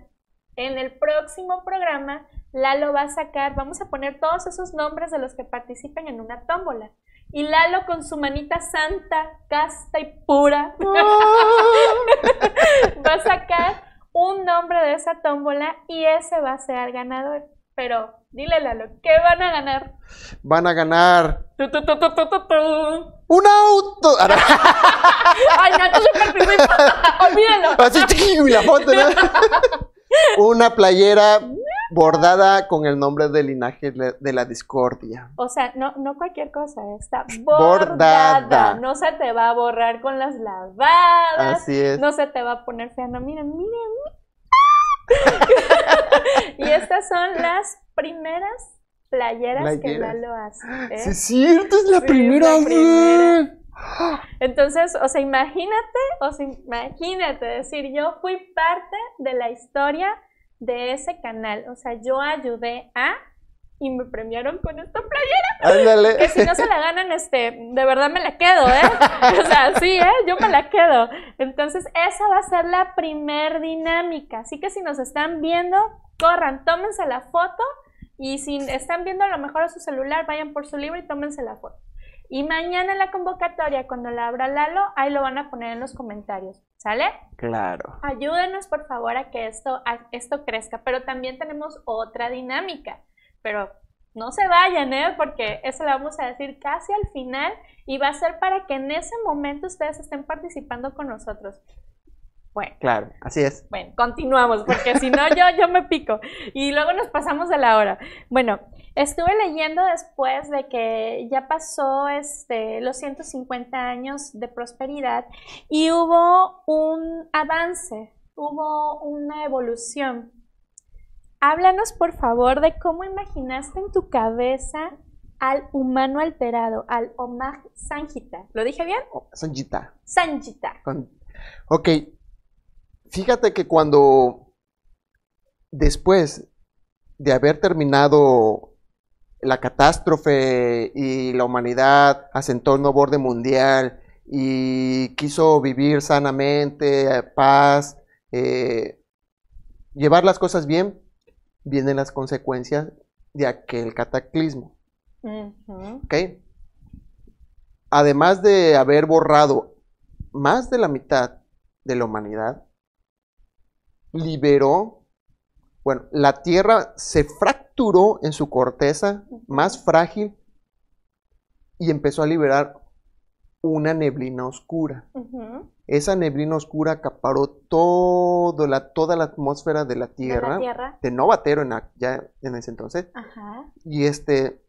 en el próximo programa Lalo va a sacar, vamos a poner todos esos nombres de los que participen en una tómbola. Y Lalo con su manita santa, casta y pura, <laughs> va a sacar un nombre de esa tómbola y ese va a ser el ganador. Pero dile Lalo, ¿qué van a ganar? Van a ganar un auto. <laughs> Ay, no, tú Olvídalo. Así, la foto, ¿no? <laughs> Una playera bordada con el nombre del linaje de la discordia. O sea, no, no cualquier cosa, está Bordada. bordada. No se te va a borrar con las lavadas. Así es. No se te va a poner fea. No, miren, miren. <laughs> y estas son las primeras playeras, que. Lalo hace. ¿eh? Sí, es cierto, es la Sí, primera vez. primera. Entonces, o sea, imagínate, o sea, imagínate decir, yo fui parte de la historia de ese canal. O sea, yo ayudé a y me premiaron con esta playera. Ándale. Que si no se la ganan, este, de verdad me la quedo, ¿eh? O sea, sí, ¿eh? Yo me la quedo. Entonces, esa va a ser la primer dinámica. Así que si nos están viendo, corran, tómense la foto. Y si están viendo a lo mejor a su celular, vayan por su libro y tómense la foto. Y mañana en la convocatoria, cuando la abra Lalo, ahí lo van a poner en los comentarios. ¿Sale? Claro. Ayúdenos, por favor, a que esto, a- esto crezca. Pero también tenemos otra dinámica. Pero no se vayan, ¿eh? Porque eso lo vamos a decir casi al final y va a ser para que en ese momento ustedes estén participando con nosotros. Bueno, Claro, así es. bueno, continuamos, porque si no yo, yo me pico. Y luego nos pasamos de la hora. Bueno, estuve leyendo después de que ya pasó este, los 150 años de prosperidad y hubo un avance, hubo una evolución. Háblanos, por favor, de cómo imaginaste en tu cabeza al humano alterado, al Omar Sanjita. ¿Lo dije bien? Oh, Sanjita. Sanjita. Con- Ok. Fíjate que cuando después de haber terminado la catástrofe y la humanidad asentó el nuevo orden mundial y quiso vivir sanamente, eh, paz, eh, llevar las cosas bien, vienen las consecuencias de aquel cataclismo. ¿ok? Además de haber borrado más de la mitad de la humanidad, liberó, bueno, la Tierra se fracturó en su corteza más frágil y empezó a liberar una neblina oscura. Esa neblina oscura acaparó todo la, toda la atmósfera de la De Tierra, la Tierra. de Novatero en, ya en ese entonces, Ajá. y este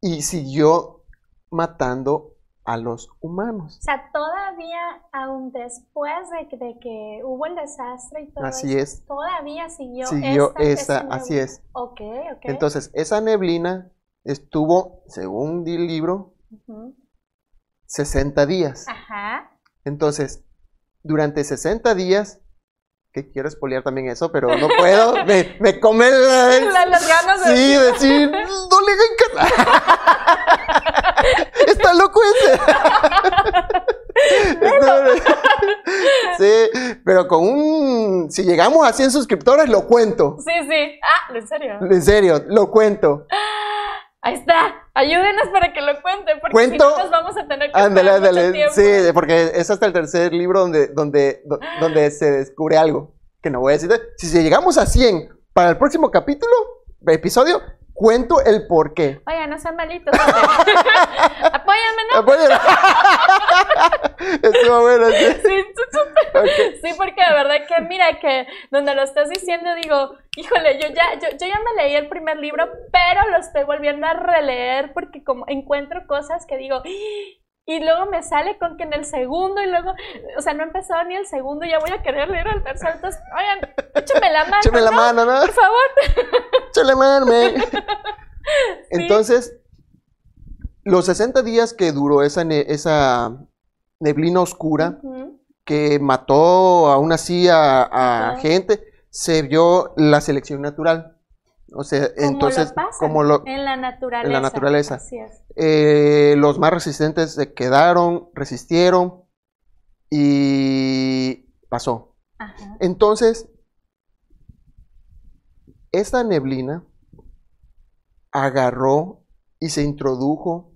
y siguió matando a los humanos. O sea, todavía, aún después de que, de que hubo el desastre y todo Así eso, es. todavía siguió, Siguió esta- esa, así es. Ok, ok. Entonces, esa neblina estuvo, según el libro, Ujú. 60 días. Ajá. Entonces, durante 60 días, que quiero espolear también eso, pero no puedo, <laughs> me, me come la- La- las ganas de Sí, decir, no le hagan. <laughs> Está loco ese. sí, pero con un. Si llegamos a 100 suscriptores, lo cuento. Sí, sí. Ah, ¿en serio? En serio, lo cuento. <gasps> Ahí está. Ayúdenos para que lo cuenten, porque Cuento. si no nos vamos a tener que Ándale, ándale. tiempo. Sí, porque es hasta el tercer libro donde, donde, do- donde se descubre algo. Que no voy a decir. Si llegamos a 100 para el próximo capítulo, episodio, cuento el por qué. Oiga, no sean malitos. <laughs> Apóyame, ¿no? Apóyalo. <laughs> Estuvo bueno. Sí, porque de verdad que mira que donde lo estás diciendo digo, híjole, yo ya, yo, yo ya me leí el primer libro, pero lo estoy volviendo a releer porque como encuentro cosas que digo, y luego me sale con que en el segundo y luego, o sea, no he empezado ni el segundo, ya voy a querer leer el tercero, entonces, oigan, échame la mano, Échame la ¿no? mano, ¿no? Por favor. Échale mano, man. <laughs> Entonces, los 60 días que duró esa, ne- esa neblina oscura, que mató aún así a, gente, se vio la selección natural. O sea, Como entonces, lo como lo, en la naturaleza. naturaleza. Así es. eh, los más resistentes se quedaron, resistieron y pasó. Ajá. Entonces, esta neblina agarró y se introdujo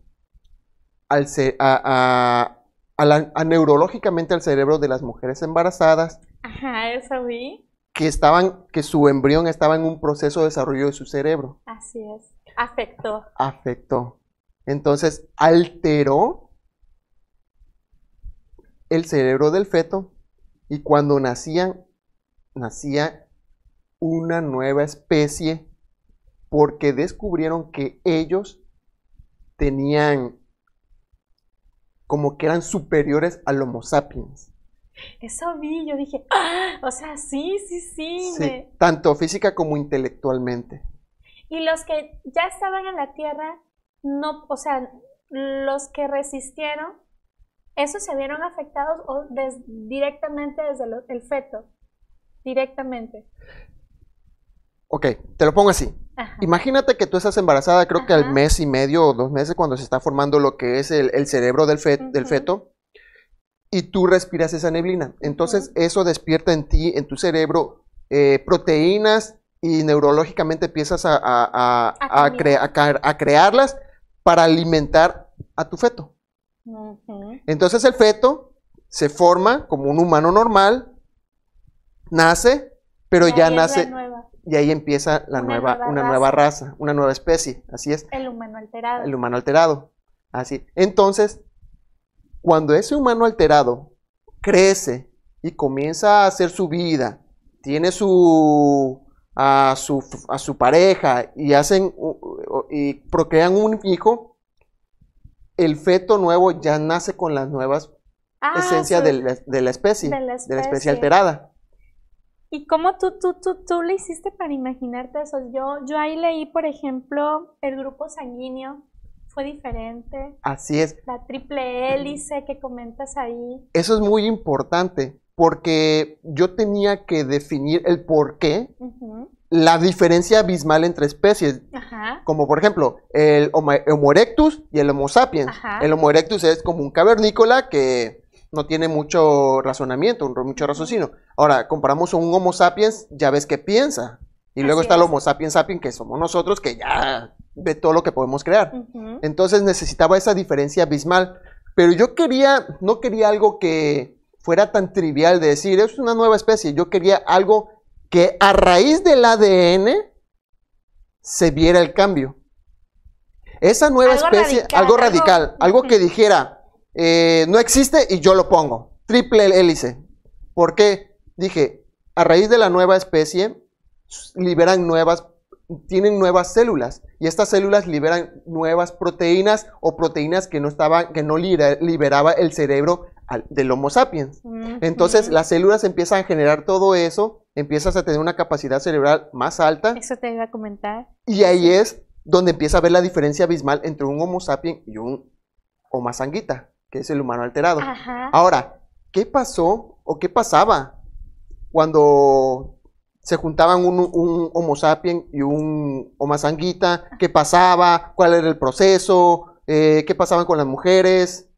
al a, a- a la- a neurológicamente al cerebro de las mujeres embarazadas Ajá, eso vi. Que estaban, que su embrión estaba en un proceso de desarrollo de su cerebro. Así es. Afectó. Afectó. Entonces, alteró el cerebro del feto y cuando nacían, nacía una nueva especie porque descubrieron que ellos tenían como que eran superiores al Homo sapiens. Eso vi, yo dije, ¡Ah! o sea, sí, sí, sí. Sí, me- tanto física como intelectualmente. Y los que ya estaban en la Tierra, no, o sea, los que resistieron, esos se vieron afectados o des- directamente desde lo- el feto. Directamente. Ok, te lo pongo así. Ajá. Imagínate que tú estás embarazada, creo que al mes y medio o dos meses cuando se está formando lo que es el, el cerebro del, fe- del Ujú. feto y tú respiras esa neblina. Entonces eso despierta en ti, en tu cerebro, eh, proteínas y neurológicamente empiezas a, a- a- cre- crearlas para alimentar a tu feto. Entonces el feto se forma como un humano normal, nace, pero Y ya nace y ahí empieza la Una nueva, nueva una raza. nueva raza, una nueva especie. Así es, el humano alterado. el humano alterado. Así. Entonces, cuando ese humano alterado crece y comienza a hacer su vida, tiene su a su, a su pareja y hacen y procrean un hijo, el feto nuevo ya nace con las nuevas Ah, esencias de la, de la especie, de la de la especie especie. alterada. ¿Y cómo tú, tú, tú, tú le hiciste para imaginarte eso? Yo, yo ahí leí, por ejemplo, el grupo sanguíneo fue diferente, Así es. la triple hélice que comentas ahí. Eso es muy importante porque yo tenía que definir el por qué, la diferencia abismal entre especies. Ajá. Como por ejemplo, el Homo, Homo erectus y el Homo sapiens. Ajá. El Homo erectus es como un cavernícola que no tiene mucho razonamiento, mucho raciocinio. Ahora, comparamos a un Homo sapiens, ya ves que piensa. Y luego Así está el. Homo sapiens sapiens, que somos nosotros, que ya ve todo lo que podemos crear. Entonces necesitaba esa diferencia abismal. Pero yo quería, no quería algo que fuera tan trivial de decir, es una nueva especie. Yo quería algo que a raíz del ADN se viera el cambio. Esa nueva Algo especie, radical, algo radical, algo, que dijera, eh, no existe y yo lo pongo. Triple hélice. ¿Por qué? Dije, a raíz de la nueva especie, liberan nuevas, tienen nuevas células. Y estas células liberan nuevas proteínas o proteínas que no estaban, que no libera- liberaba el cerebro del Homo sapiens. Entonces las células empiezan a generar todo eso, empiezas a tener una capacidad cerebral más alta Eso te iba a comentar. y ahí es donde empieza a ver la diferencia abismal entre un Homo sapiens y un Homo sanguita, que es el humano alterado. Ajá. Ahora, ¿qué pasó o qué pasaba cuando se juntaban un, un Homo sapiens y un Homo sanguita? ¿Qué pasaba? ¿Cuál era el proceso? Eh, ¿Qué pasaban con las mujeres?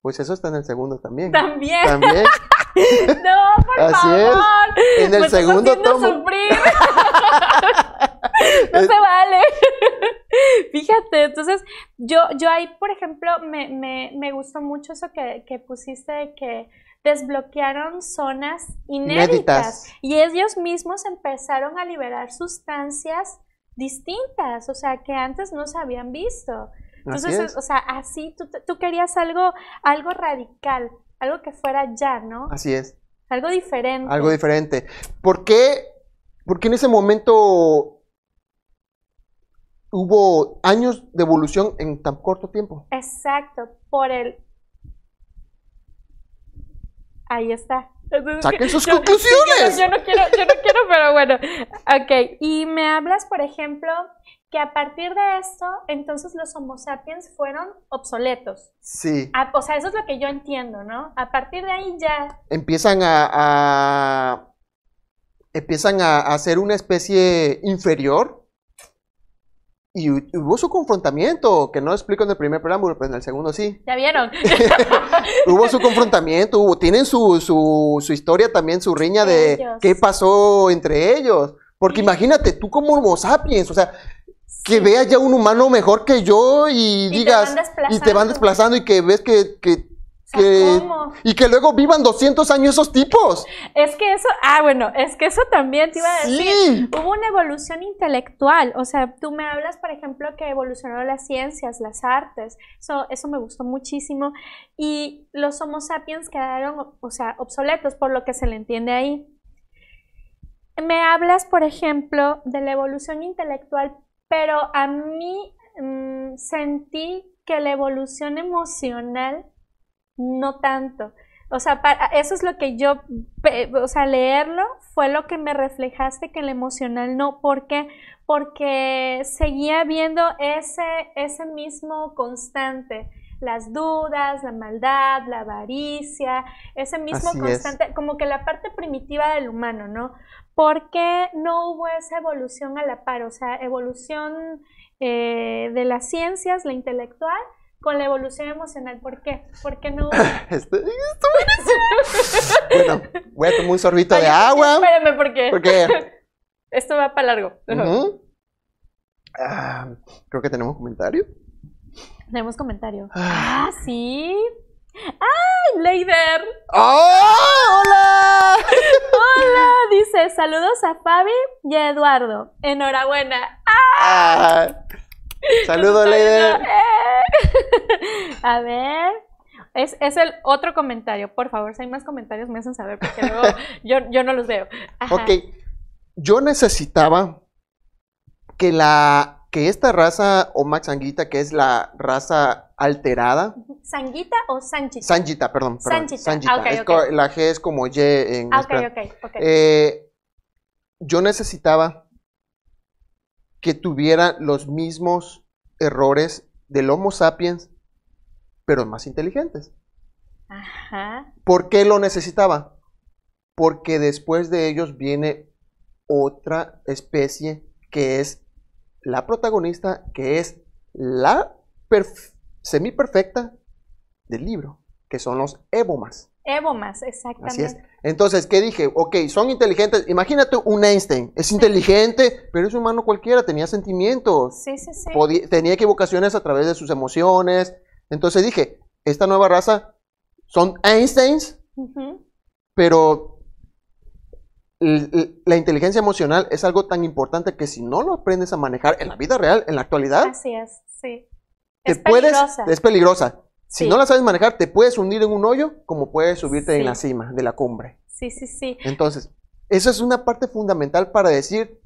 Pues eso está en el segundo también. También. También. <laughs> No, por Así favor. es. En el segundo tomo. sufrir. <laughs> no se vale. <laughs> Fíjate, entonces yo, yo ahí, por ejemplo, me, me, me gustó mucho eso que, que pusiste de que desbloquearon zonas inéditas, Inéditas. y ellos mismos empezaron a liberar sustancias distintas, o sea, que antes no se habían visto. Entonces, es. o sea, así tú, tú querías algo, algo radical, algo que fuera ya, ¿no? Así es. Algo diferente. Algo diferente. ¿Por qué? Porque en ese momento hubo años de evolución en tan corto tiempo. Exacto, por el... Ahí está. Entonces, Saquen <laughs> sus yo- conclusiones. Yo no, yo no quiero, yo no quiero, pero bueno. Ok, y me hablas, por ejemplo, que a partir de esto, entonces los Homo sapiens fueron obsoletos. Sí. A- o sea, eso es lo que yo entiendo, ¿no? A partir de ahí ya... Empiezan a, a- empiezan a, a ser una especie inferior. Y hu- hubo su confrontamiento, que no explico en el primer preámbulo, pero en el segundo sí. ¿Ya vieron? <laughs> Hubo su confrontamiento, hubo, tienen su, su, su historia también, su riña de Ellos. qué pasó entre ellos. Porque imagínate, tú como Homo sapiens, o sea, que Sí. veas ya un humano mejor que yo y, digas, y te van desplazando. y que ves que, que, que- ¿cómo? y que luego vivan 200 años esos tipos. Es que eso, ah, bueno, es que eso también te iba a decir. Sí. Hubo una evolución intelectual, o sea, tú me hablas, por ejemplo, que evolucionaron las ciencias, las artes, eso, eso me gustó muchísimo, y los Homo sapiens quedaron, o sea, obsoletos por lo que se le entiende ahí. me hablas, por ejemplo, de la evolución intelectual, pero a mí mm, sentí que la evolución emocional no tanto. O sea, para, eso es lo que yo, o sea, leerlo fue lo que me reflejaste que el emocional no. ¿Por qué? Porque seguía viendo ese, ese mismo constante. Las dudas, la maldad, la avaricia, ese mismo constante, como que la parte primitiva del humano, ¿no? ¿Por qué no hubo esa evolución a la par? O sea, evolución eh, de las ciencias, la intelectual, con la evolución emocional. ¿Por qué? ¿Por qué no? <laughs> esto, esto bueno, voy a tomar un sorbito de agua. Espérame, ¿por qué? Porque <laughs> esto va para largo. Ah, creo que tenemos comentario. Tenemos comentario. Ah, ah sí. ¡Ay, Leider! ¡Oh! ¡Hola! <laughs> ¡Hola! Dice, saludos a Fabi y a Eduardo. Enhorabuena. ¡Ah! Saludos, <laughs> Leider. A ver. Es, el otro comentario. Por favor, si hay más comentarios, me hacen saber porque luego <laughs> yo, no los veo. Ok. Yo necesitaba que la que esta raza o Max Sanguita, que es la raza alterada. ¿Sanguita o Sanchita? Sanchita, perdón. perdón Sanchita. Ah, la G es como Y en. Ah, ok, ok, ok. Eh, yo necesitaba que tuviera los mismos errores del Homo sapiens, pero más inteligentes. Ajá. ¿Por qué lo necesitaba? Porque después de ellos viene otra especie que es la protagonista, que es la semi perfecta del libro, que son los Ebomas. Ebomas, exactamente. Así es. Entonces, ¿qué dije? Ok, son inteligentes. Imagínate un Einstein. Es inteligente, pero es humano cualquiera. Tenía sentimientos. Sí, sí, sí. tenía equivocaciones a través de sus emociones. Entonces dije, esta nueva raza son Einsteins, pero la inteligencia emocional es algo tan importante que si no lo aprendes a manejar en la vida real, en la actualidad. Así es, sí. es peligrosa. Es peligrosa. Si no la sabes manejar, te puedes hundir en un hoyo como puedes subirte en la cima de la cumbre. Sí, sí, sí. Entonces, eso es una parte fundamental para decir,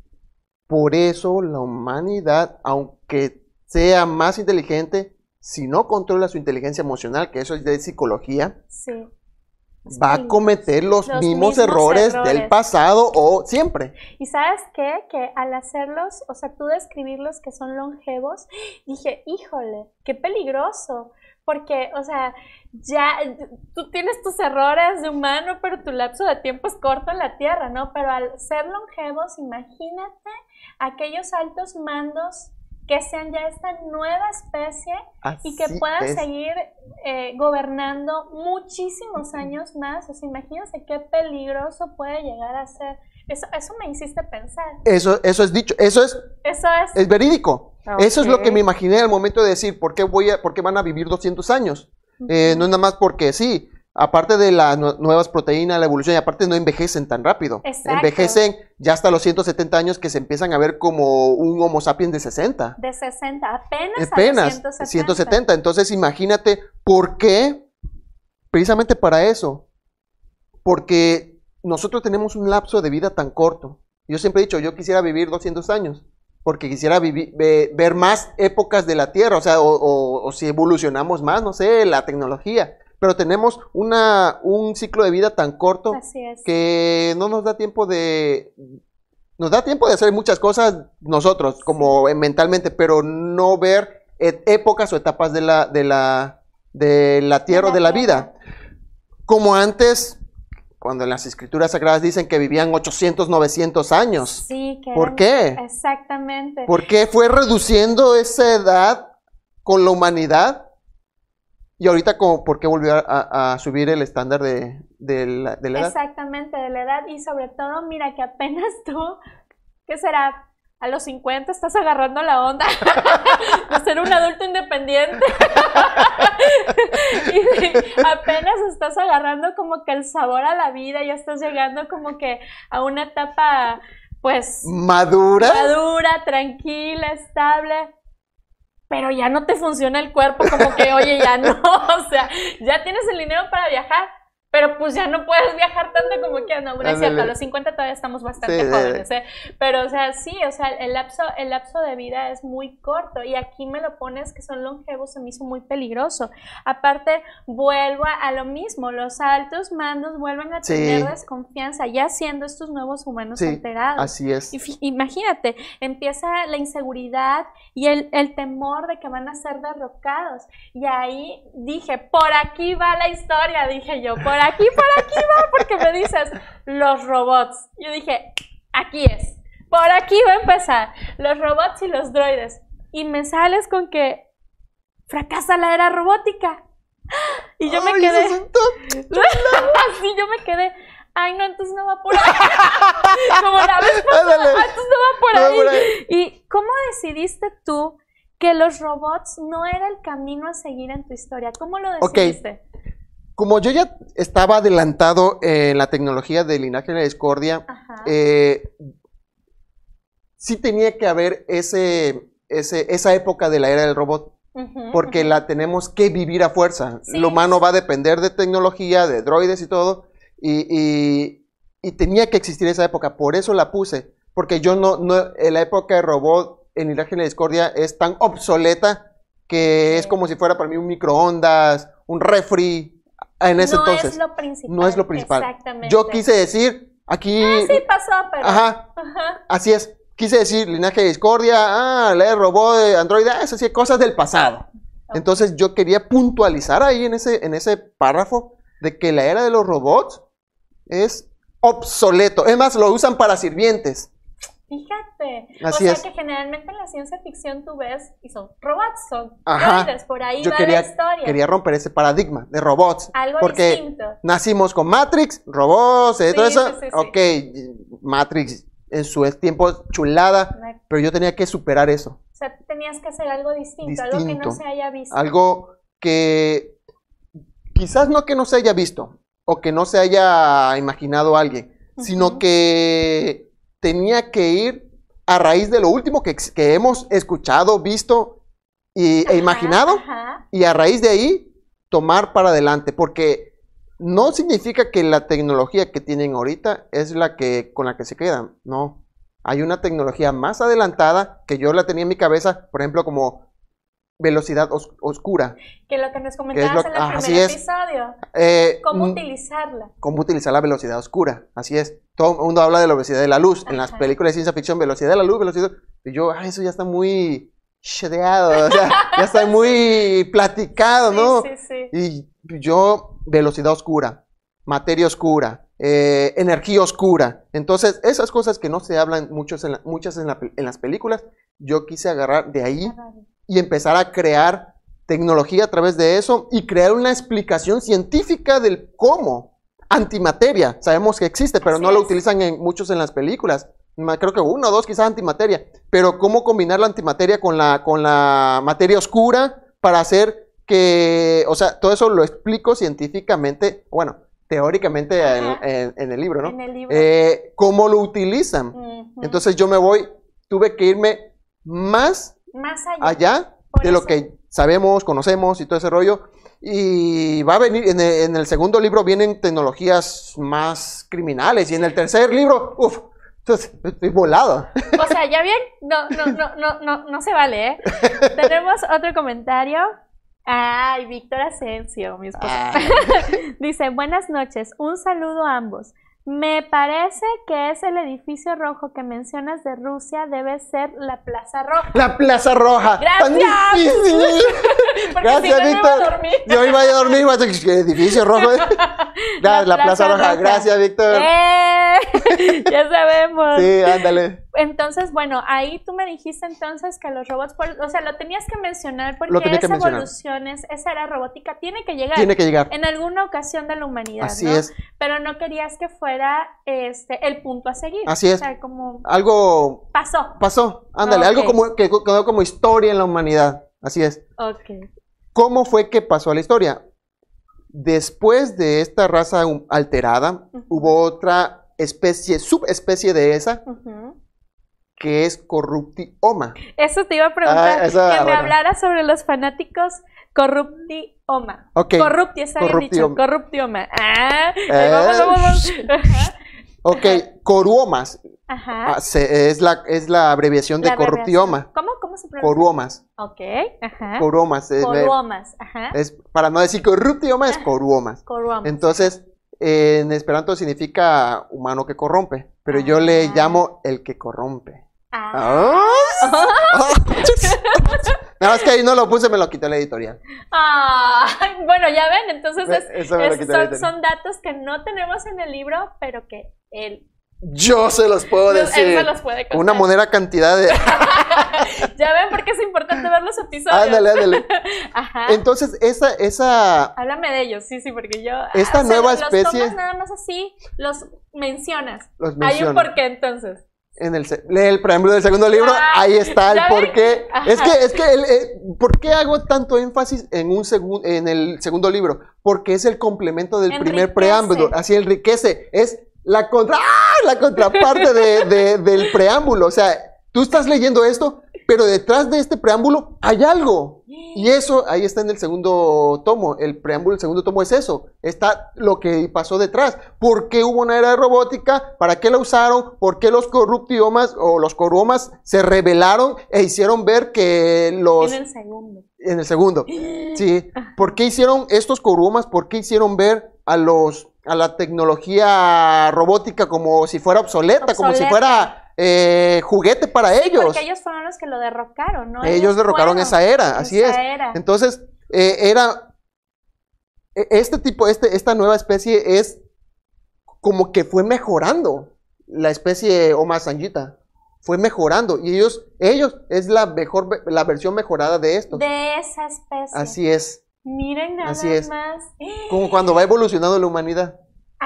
por eso la humanidad, aunque sea más inteligente, si no controla su inteligencia emocional, que eso es de psicología, va a cometer los, mismos, errores, del pasado o siempre. Y sabes qué? Que al hacerlos, o sea, tú describirlos que son longevos, <gasps> dije, híjole, qué peligroso porque, o sea, ya tú tienes tus errores de humano, pero tu lapso de tiempo es corto en la Tierra, ¿no? Pero al ser longevos, imagínate aquellos altos mandos que sean ya esta nueva especie y que puedan seguir eh, gobernando muchísimos años más. O sea, imagínate qué peligroso puede llegar a ser. Eso, eso me hiciste pensar. Eso, eso es dicho, eso es, eso es, es verídico. Eso es lo que me imaginé al momento de decir, ¿por qué, voy a, por qué van a vivir 200 años? Eh, no es nada más porque sí, aparte de las nuevas proteínas, la evolución, y aparte no envejecen tan rápido. Envejecen ya hasta los 170 años que se empiezan a ver como un Homo sapiens de 60. De 60, apenas. Apenas, 170. 170. Entonces imagínate por qué, precisamente para eso, porque nosotros tenemos un lapso de vida tan corto. Yo siempre he dicho, yo quisiera vivir 200 años porque quisiera vivir, ver más épocas de la Tierra, o sea, o, si evolucionamos más, no sé, la tecnología. Pero tenemos una, un ciclo de vida tan corto que no nos da tiempo de... Nos da tiempo de hacer muchas cosas nosotros, como mentalmente, pero no ver épocas o etapas de la, de la, de la Tierra o de la vida. Como antes, cuando en las escrituras sagradas dicen que vivían 800, 900 años. Sí, que ¿Por qué? Exactamente. ¿Por qué fue reduciendo esa edad con la humanidad? Y ahorita, ¿por qué volvió a, subir el estándar de, la, de la edad? Exactamente, de la edad. Y sobre todo, mira que apenas tú, ¿qué será? A los 50 estás agarrando la onda <laughs> de ser un adulto independiente. <laughs> y apenas estás agarrando como que el sabor a la vida, ya estás llegando como que a una etapa, pues... Madura. Madura, tranquila, estable. Pero ya no te funciona el cuerpo como que, oye, ya no. <laughs> O sea, ya tienes el dinero para viajar, pero pues ya no puedes viajar tanto como que no, no es cierto, a los 50 todavía estamos bastante Sí, jóvenes, ¿eh? Pero, o sea, sí, o sea, el lapso, el lapso de vida es muy corto y aquí me lo pones que son longevos, se me hizo muy peligroso. Aparte, vuelvo a, a lo mismo, los altos mandos vuelven a Sí. tener desconfianza, ya siendo estos nuevos humanos Sí, alterados. Así es. Imagínate, empieza la inseguridad y el, el temor de que van a ser derrocados. Y ahí dije, por aquí va la historia, dije yo, por aquí, por aquí va, porque me dices, los robots. Yo dije, aquí es, por aquí va a empezar, los robots y los droides. Y me sales con que fracasa la era robótica. Y yo me Ay, quedé... un top. <laughs> Así yo me quedé. Ay, no, entonces no va por ahí. <laughs> Como la vez pasada. "Ah, entonces no va por ahí. por ahí. ¿Y cómo decidiste tú que los robots no era el camino a seguir en tu historia? ¿Cómo lo decidiste? Como yo ya estaba adelantado en la tecnología de linaje de la discordia, eh, sí tenía que haber ese, ese, esa época de la era del robot, porque la tenemos que vivir a fuerza. Sí. Lo humano va a depender de tecnología, de droides y todo, y, y- y tenía que existir esa época, por eso la puse, porque yo no, no en la época de robot en linaje de la discordia es tan obsoleta que es como si fuera para mí un microondas, un refri, en ese no entonces. es lo principal. No es lo principal. Exactamente. Yo quise decir, aquí... Ah, sí pasó, pero. Ajá, Ajá. así es. Quise decir, linaje de discordia, ah, la de robot de Android, ah, eso sí, cosas del pasado. Entonces yo quería puntualizar ahí en ese, en ese párrafo de que la era de los robots es obsoleto. Es más, lo usan para sirvientes. Fíjate. Así o sea es. que generalmente en la ciencia ficción tú ves y son robots, son droides, por ahí Yo va quería, la historia. quería romper ese paradigma de robots. Algo porque distinto. nacimos con Matrix, robots, todo Sí, eso. sí, sí, ok, Matrix en su tiempo chulada, pero yo tenía que superar eso. O sea, tenías que hacer algo distinto, algo que Distinto. no se haya visto. Algo que quizás no que no se haya visto o que no se haya imaginado alguien, sino Ujú. que tenía que ir a raíz de lo último que, hemos escuchado, visto y, e imaginado ajá. y a raíz de ahí tomar para adelante, porque no significa que la tecnología que tienen ahorita es la que con la que se quedan, no. Hay una tecnología más adelantada que yo la tenía en mi cabeza, por ejemplo, como velocidad os- oscura. Que lo que nos comentabas en el ah, primer episodio. Eh, ¿Cómo mm, utilizarla? cómo utilizar la velocidad oscura. Así es. Todo el mundo habla de la velocidad de la luz. En las películas de ciencia ficción, velocidad de la luz, velocidad. Y yo, ah, eso ya está muy shadeado. O sea, <laughs> ya está muy platicado, ¿no? Sí, sí, sí. Y yo, velocidad oscura, materia oscura, eh, energía oscura. Entonces, esas cosas que no se hablan muchos en la- muchas en, la en las películas, yo quise agarrar de ahí y empezar a crear tecnología a través de eso y crear una explicación científica del cómo. Antimateria, sabemos que existe, pero Así no lo utilizan en muchos en las películas. Creo que uno o dos quizás antimateria, pero cómo combinar la antimateria con la, con la materia oscura para hacer que, o sea, todo eso lo explico científicamente, bueno, teóricamente en, Ajá. en- en el libro, ¿no? En el libro. Eh, cómo lo utilizan. Entonces yo me voy, tuve que irme más Más allá. de lo que sabemos, conocemos y todo ese rollo. Y va a venir, en el, en el segundo libro vienen tecnologías más criminales y en el tercer libro, uff, estoy volado. O sea, ya bien, no, no, no, no, no, no se vale, ¿eh? <laughs> Tenemos otro comentario. Ay, Víctor Asensio, mi esposo. Ah, <laughs> Dice, buenas noches, un saludo a ambos. Me parece que es el edificio rojo que mencionas de Rusia debe ser la Plaza Roja. la Plaza Roja. tan Gracias. difícil. <laughs> Porque Gracias, si no, no iba a Víctor. dormir. Yo iba a dormir, iba a decir, ¿qué edificio rojo. <laughs> la, la Plaza, Roja. Gracias, Víctor. ¡Eh! <laughs> ya sabemos. Sí, ándale. Entonces, bueno, ahí tú me dijiste entonces que los robots, por- o sea, lo tenías que mencionar porque que esa mencionar. evolución, es- esa era robótica, tiene que llegar Tiene que llegar. en alguna ocasión de la humanidad, Así ¿no? es. Pero no querías que fuera este el punto a seguir. Así es. O sea, como Algo pasó. pasó. Ándale, Ok. algo como que quedó como historia en la humanidad. Así es. Ok. ¿Cómo fue que pasó la historia? Después de esta raza alterada, Ujú. hubo otra especie, subespecie de esa, Ujú. que es corruptioma. Eso te iba a preguntar, Ah, esa, que me bueno. hablara sobre los fanáticos corruptioma. Ok. Corrupti, está bien dicho, Corruptioma. Ah, Eh. vamos, vamos, vamos. Ajá. <laughs> Ok, coruomas Ajá. ah, se- es, la, es la abreviación de La abreviación. corruptioma. ¿Cómo? ¿Cómo se pronuncia? Coruomas. Ok, ajá. Coruomas. eh, Coruomas, ajá. es, para no decir corruptioma, es coruomas. Coruomas. Entonces, eh, en esperanto significa humano que corrompe, pero yo le Ah. llamo el que corrompe. Ah. Ah. Nada más que ahí no lo puse, me lo quitó la editorial. Ah, bueno, ya ven, entonces es- es- son, son datos que no tenemos en el libro, pero que él Yo se los puedo él decir. se los puede contar. Una moneda cantidad de... <laughs> Ya ven por qué es importante ver los episodios. ándale, ándale. <laughs> Ajá. Entonces, esa, esa, Háblame de ellos, sí, sí, porque yo. Esta o sea, nueva los especie- tomas nada más así, los mencionas. los Hay un porqué entonces. En el, lee el preámbulo del segundo libro, Ah, ahí está el porqué. Ajá. Es que, es que, el, eh, ¿por qué hago tanto énfasis en un segun- en el segundo libro? Porque es el complemento del primer Enriquece. preámbulo, así enriquece, es la contra, ¡ah! la contraparte de- de- del preámbulo. O sea, tú estás leyendo esto, pero detrás de este preámbulo hay algo. Y eso ahí está en el segundo tomo. El preámbulo del segundo tomo es eso. Está lo que pasó detrás. ¿Por qué hubo una era de robótica? ¿Para qué la usaron? ¿Por qué los corruptiomas o los coruomas se rebelaron e hicieron ver que los... En el segundo. En el segundo. <gasps> Sí. ¿Por qué hicieron estos coruomas? ¿Por qué hicieron ver a los a la tecnología robótica como si fuera obsoleta, como si fuera eh, juguete para ellos? Porque ellos fueron los que lo derrocaron, ¿no? Ellos derrocaron esa era, así Esa es. era. Entonces, eh, era. e- Este tipo, este, esta nueva especie es como que fue mejorando la especie Homo sangita. Fue mejorando. Y ellos, ellos es la mejor, la versión mejorada de estos. De esa especie. Así es. Miren nada Así es. más. Como cuando va evolucionando la humanidad.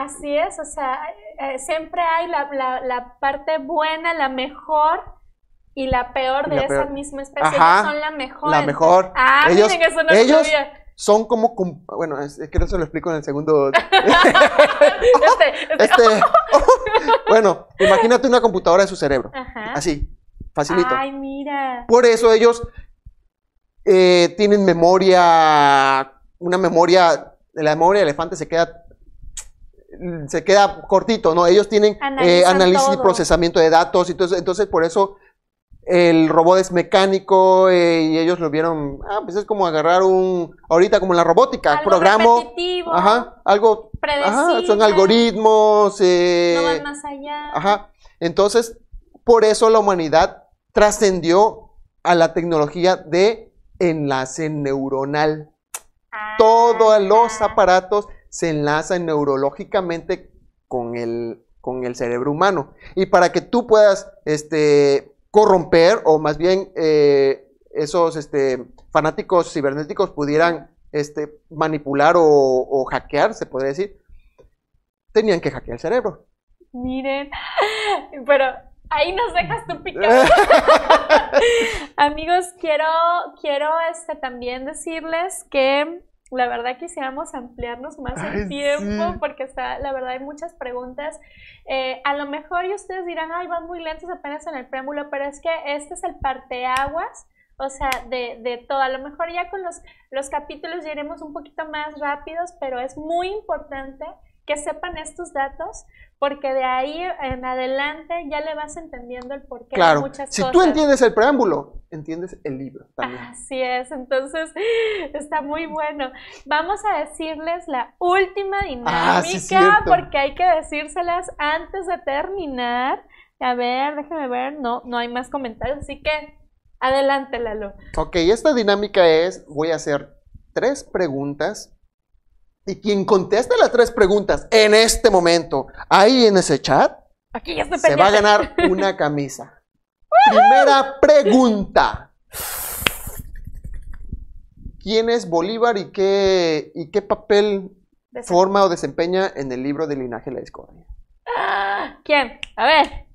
Así es, o sea, eh, siempre hay la, la- la parte buena, la mejor y la peor de la esa peor. misma especie. Ajá, Ellos son la mejor. la mejor. Ah, Ellos- miren, eso no lo ellos- sabía. Son como. com- Bueno, es, es que eso lo explico en el segundo. <laughs> <laughs> Este, este- este. <laughs> bueno, imagínate una computadora de su cerebro. Ajá. Así. Facilito. Ay, mira. Por eso ellos eh, tienen memoria, una memoria, la memoria de elefante se queda, se queda cortito, ¿no? Ellos tienen eh, análisis y procesamiento de datos, entonces, entonces por eso el robot es mecánico eh, y ellos lo vieron, ah, pues es como agarrar un, ahorita como en la robótica, Algo programo, ajá, algo, ajá, son algoritmos, eh, No van más allá. Ajá. Entonces, por eso la humanidad trascendió a la tecnología de enlace neuronal. Ah, Todos los aparatos se enlazan neurológicamente con el, con el cerebro humano. Y para que tú puedas este, corromper, o más bien eh, esos este, fanáticos cibernéticos pudieran este, manipular o, o hackear, se podría decir, tenían que hackear el cerebro. Miren, <laughs> pero ahí nos dejas tu picado. <laughs> Amigos, quiero, quiero este, también decirles que la verdad quisiéramos ampliarnos más Ay, el tiempo sí. porque está, la verdad hay muchas preguntas. Eh, a lo mejor y ustedes dirán, ay, van muy lentos apenas en el preámbulo, pero es que este es el parteaguas. O sea, de, de todo. A lo mejor ya con los, los capítulos ya iremos un poquito más rápidos, pero es muy importante que sepan estos datos porque de ahí en adelante ya le vas entendiendo el porqué de Claro, muchas si cosas. tú entiendes el preámbulo, entiendes el libro también. Así es, entonces <laughs> está muy bueno. Vamos a decirles la última dinámica Ah, sí, cierto. porque hay que decírselas antes de terminar. A ver, déjame ver, no, no hay más comentarios, así que adelante, Lalo. Ok, esta dinámica es, voy a hacer tres preguntas y quien conteste las tres preguntas en este momento, ahí en ese chat, Aquí ya estoy se va a ganar una camisa. Primera pregunta. ¿Quién es Bolívar y qué, y qué papel forma o desempeña en el libro de Linaje de la Discordia? Ah, ¿Quién? A ver,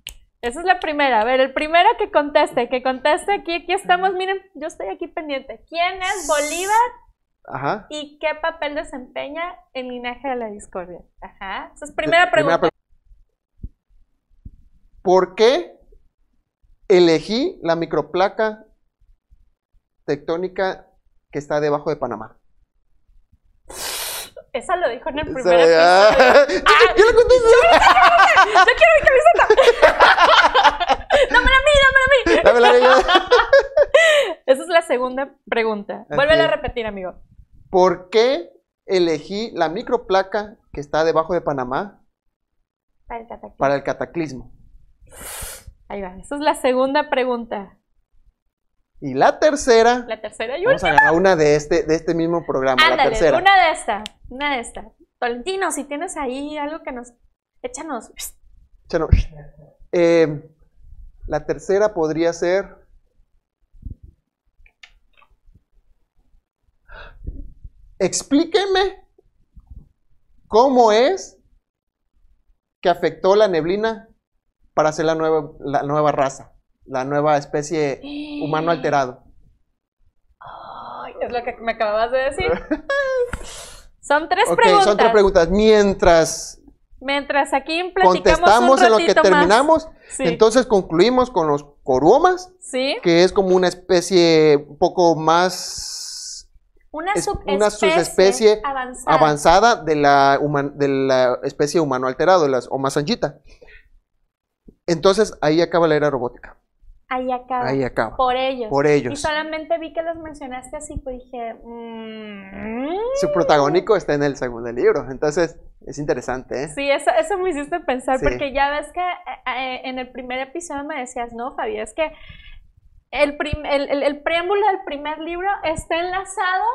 esa es la primera. A ver, el primero que conteste, que conteste aquí, aquí estamos, miren, yo estoy aquí pendiente. ¿Quién es Bolívar Ajá. y qué papel desempeña en Linaje de la Discordia? Ajá, esa es primera Primera pregunta. ¿Por qué elegí la microplaca tectónica que está debajo de Panamá. Esa lo dijo en el primer episodio. ah, <laughs> yo lo conté. ¡Yo quiero mi camiseta! ¡Dámela a mí, dámela a mí! Dámela yo. Esa es la segunda pregunta. Vuélvela a repetir, amigo. ¿Por qué elegí la microplaca que está debajo de Panamá Para el cataclismo. para el cataclismo? Ahí va. Esa es la segunda pregunta. Y la tercera, La tercera y vamos a última. agarrar una de este, de este mismo programa, la Ándale, tercera. una de estas. Una de estas. Tolentino, si tienes ahí algo que nos. Échanos. Chano, eh, la tercera podría ser. Explíqueme cómo es que afectó la neblina para hacer la nueva, la nueva raza, la nueva especie humano alterado. Ay, es lo que me acababas de decir. <laughs> Son tres preguntas. son tres preguntas. Mientras Mientras aquí platicamos contestamos un en lo que más. terminamos, Sí. entonces concluimos con los coruomas. Sí. que es como una especie un poco más Una, es subespecie, una subespecie avanzada. avanzada de la, human- de la especie humano alterado, de las Omasanjita. Entonces ahí acaba la era robótica. Ahí acaba. Ahí acaba. Por ellos. Por Y ellos. solamente vi que los mencionaste así, pues dije. mm, Su protagónico está en el segundo libro. Entonces es interesante, ¿eh? Sí, eso, eso me hiciste pensar, Sí. porque ya ves que eh, eh, en el primer episodio me decías, no, Fabi, es que el, prim- el, el- el preámbulo del primer libro está enlazado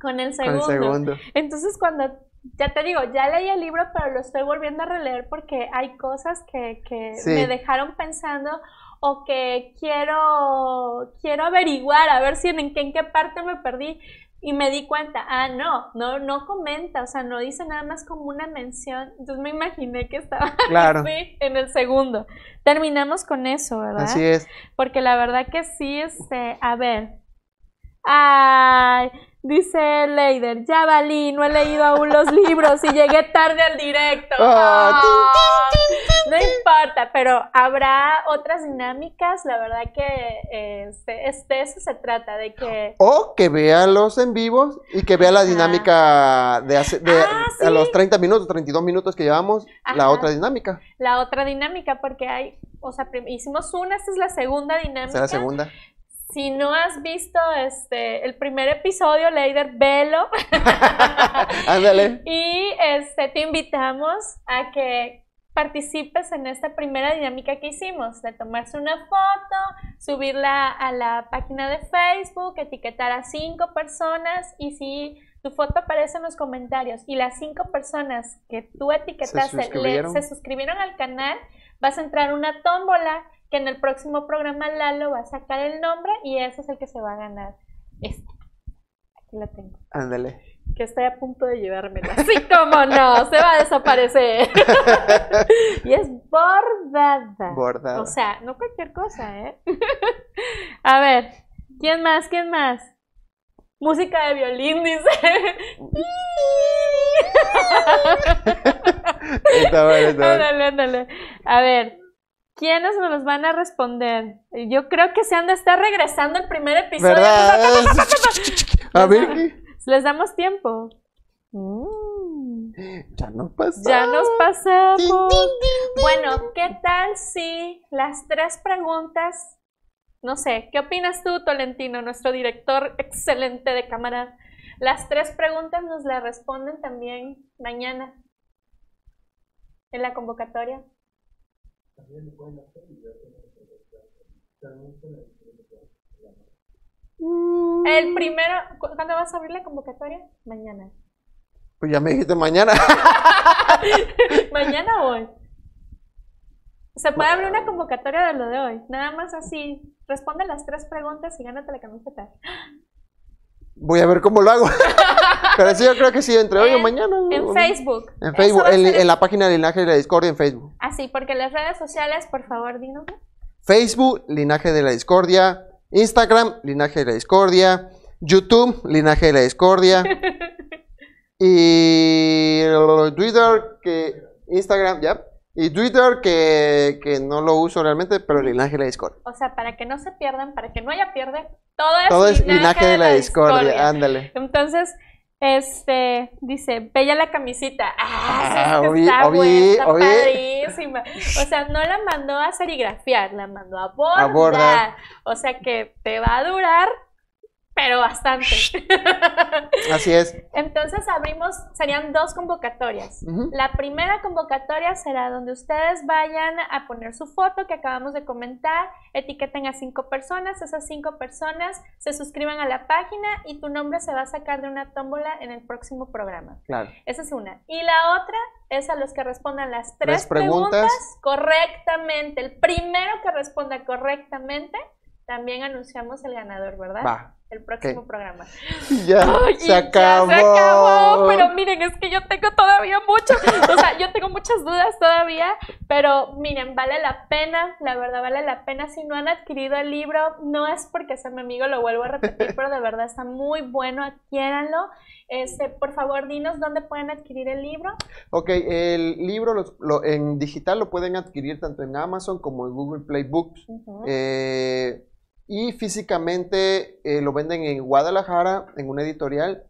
con el Con segundo. el segundo. Entonces cuando, ya te digo, ya leí el libro, pero lo estoy volviendo a releer porque hay cosas que, que Sí. me dejaron pensando o que quiero, quiero averiguar, a ver si en, en qué, en qué parte me perdí. Y me di cuenta, ah, no, no, no comenta, o sea, no dice nada más como una mención. Entonces me imaginé que estaba <laughs> Claro. así en el segundo. Terminamos con eso, ¿verdad? Así es. Porque la verdad que sí, este, a ver. Ay, dice Leider, ya valí, no he leído aún los libros y llegué tarde al directo. Ah, Ay, no importa, pero habrá otras dinámicas, la verdad que este, es- de eso se trata, de que... O que vea los en vivos y que vea la dinámica de, hace- de- Ah, a los 30 minutos, 32 minutos que llevamos, la otra dinámica. La otra dinámica, porque hay, o sea, hicimos una, esta es la segunda dinámica. Esa es la segunda. Si no has visto este el primer episodio, Leider, velo. <laughs> Ándale. Y este te invitamos a que participes en esta primera dinámica que hicimos, de tomarse una foto, subirla a la página de Facebook, etiquetar a cinco personas y si tu foto aparece en los comentarios y las cinco personas que tú etiquetaste le- suscribieron. se suscribieron al canal, vas a entrar una tómbola que en el próximo programa Lalo va a sacar el nombre y ese es el que se va a ganar. Este. Aquí lo tengo Ándale. que estoy a punto de llevármela. <laughs> Así como no, se va a desaparecer. <laughs> y es bordada. Bordada. O sea, no cualquier cosa, ¿eh? <laughs> a ver, ¿quién más? ¿Quién más? Música de violín, dice. Está bueno, está bueno. ándale, ándale. A ver, ¿quiénes nos los van a responder? Yo creo que se han de estar regresando el primer episodio. ¿Verdad? A ver. Les damos tiempo. Mm. ya no pasa. Ya nos pasamos. Bueno, ¿qué tal si las tres preguntas, no sé, ¿qué opinas tú, Tolentino, nuestro director excelente de cámara? Las tres preguntas nos las responden también mañana en la convocatoria. El primero, ¿cu- ¿cuándo vas a abrir la convocatoria? Mañana. Pues ya me dijiste mañana. <laughs> Mañana o hoy. Se puede abrir una convocatoria de lo de hoy. Nada más así. Responde las tres preguntas y gánate la camiseta. Voy a ver cómo lo hago. <laughs> Pero sí, yo creo que sí, entre hoy o mañana. En Facebook. En Facebook, en, ser- en la página de Linaje de la Discordia en Facebook. Así, porque las redes sociales, por favor, dinos. Facebook, Linaje de la Discordia. Instagram, Linaje de la Discordia. YouTube, Linaje de la Discordia. <laughs> y Twitter, que Instagram, ya. Y Twitter, que, que no lo uso realmente, pero el linaje de la discordia. O sea, para que no se pierdan, para que no haya pierde, todo es, Todo es linaje, linaje de la discordia, ándale. Entonces, este, dice, bella la camisita. Ah, Ah, es que está buena, está padrísima. O sea, no la mandó a serigrafiar, la mandó a bordar. bordar. O sea que te va a durar, pero bastante. <laughs> Así es. Entonces abrimos, serían dos convocatorias. La primera convocatoria será donde ustedes vayan a poner su foto que acabamos de comentar, etiqueten a cinco personas, esas cinco personas se suscriban a la página y tu nombre se va a sacar de una tómbola en el próximo programa. Claro. Esa es una. Y la otra es a los que respondan las tres, Tres preguntas. preguntas correctamente. El primero que responda correctamente, también anunciamos el ganador, ¿verdad? Va. El próximo programa. <laughs> Ya, Ay, se ya acabó. se acabó. Pero miren, es que yo tengo todavía mucho. O sea, yo tengo muchas dudas todavía. Pero miren, vale la pena. La verdad, vale la pena. Si no han adquirido el libro, no es porque sea mi amigo, lo vuelvo a repetir, pero de verdad está muy bueno. Adquiéranlo. Este, por favor, dinos dónde pueden adquirir el libro. Ok, el libro lo- en digital lo pueden adquirir tanto en Amazon como en Google Play Books. Eh, y físicamente eh, lo venden en Guadalajara, en una editorial.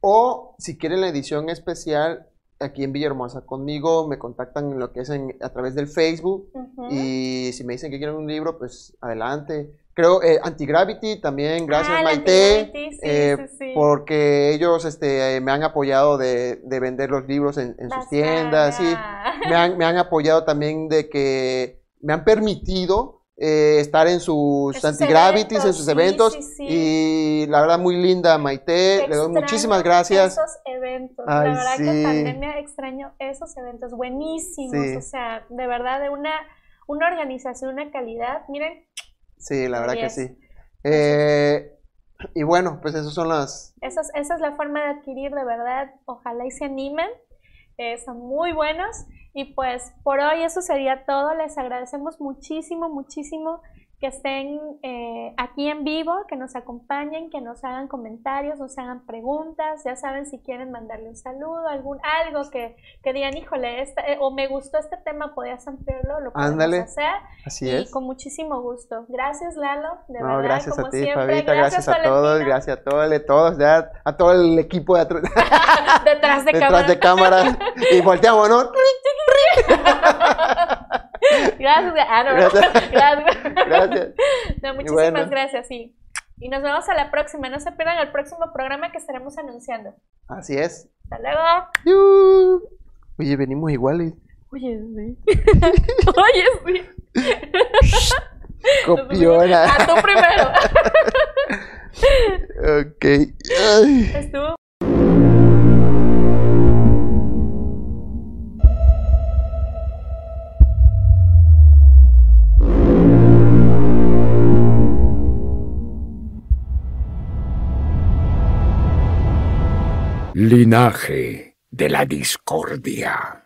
O si quieren la edición especial, aquí en Villahermosa conmigo, me contactan en lo que es en- a través del Facebook. Ujú. Y si me dicen que quieren un libro, pues adelante. Creo, eh, Antigravity también, gracias Ah, Maite. Antigravity, sí, eh, sí, sí. Porque ellos este, me han apoyado de, de vender los libros en, en sus tiendas. Me han, me han apoyado también de que me han permitido eh, estar en sus antigravities, en sus eventos. sí, sí. Y la verdad, muy linda, Maite. Le doy muchísimas gracias. Esos eventos. Ay, la verdad que pandemia extraño esos eventos buenísimos. O sea, de verdad, de una, una organización, una calidad. Miren, Sí, la verdad que sí. Eh, y bueno, pues esas son las. esa es, esa es la forma de adquirir, de verdad. Ojalá y se animen. Eh, son muy buenos. Y pues por hoy eso sería todo. Les agradecemos muchísimo, muchísimo que estén eh, aquí en vivo, que nos acompañen, que nos hagan comentarios, nos hagan preguntas. Ya saben si quieren mandarle un saludo, algún algo que, que digan, híjole, esta- eh, o me gustó este tema, podías ampliarlo, lo podemos Ándale. hacer. Así y es. con muchísimo gusto. Gracias, Lalo. De No, verdad, gracias como a ti, siempre. Fabita. Gracias, a todos. Gracias a todos, a todos, ya, a todo el equipo de atrás, <laughs> Detrás de <laughs> detrás cámara. de cámara. <laughs> Y volteamos, ¿no? <laughs> Gracias, ah, no, Gracias. <laughs> gracias. Gracias. No, muchísimas bueno. gracias, sí. Y nos vemos a la próxima. No se pierdan el próximo programa que estaremos anunciando. Así es. Hasta luego. Yu. Oye, venimos iguales. Oye, sí. <laughs> Oye, sí. Copiona. A tú primero. ok. Ay. Estuvo Linaje de la discordia.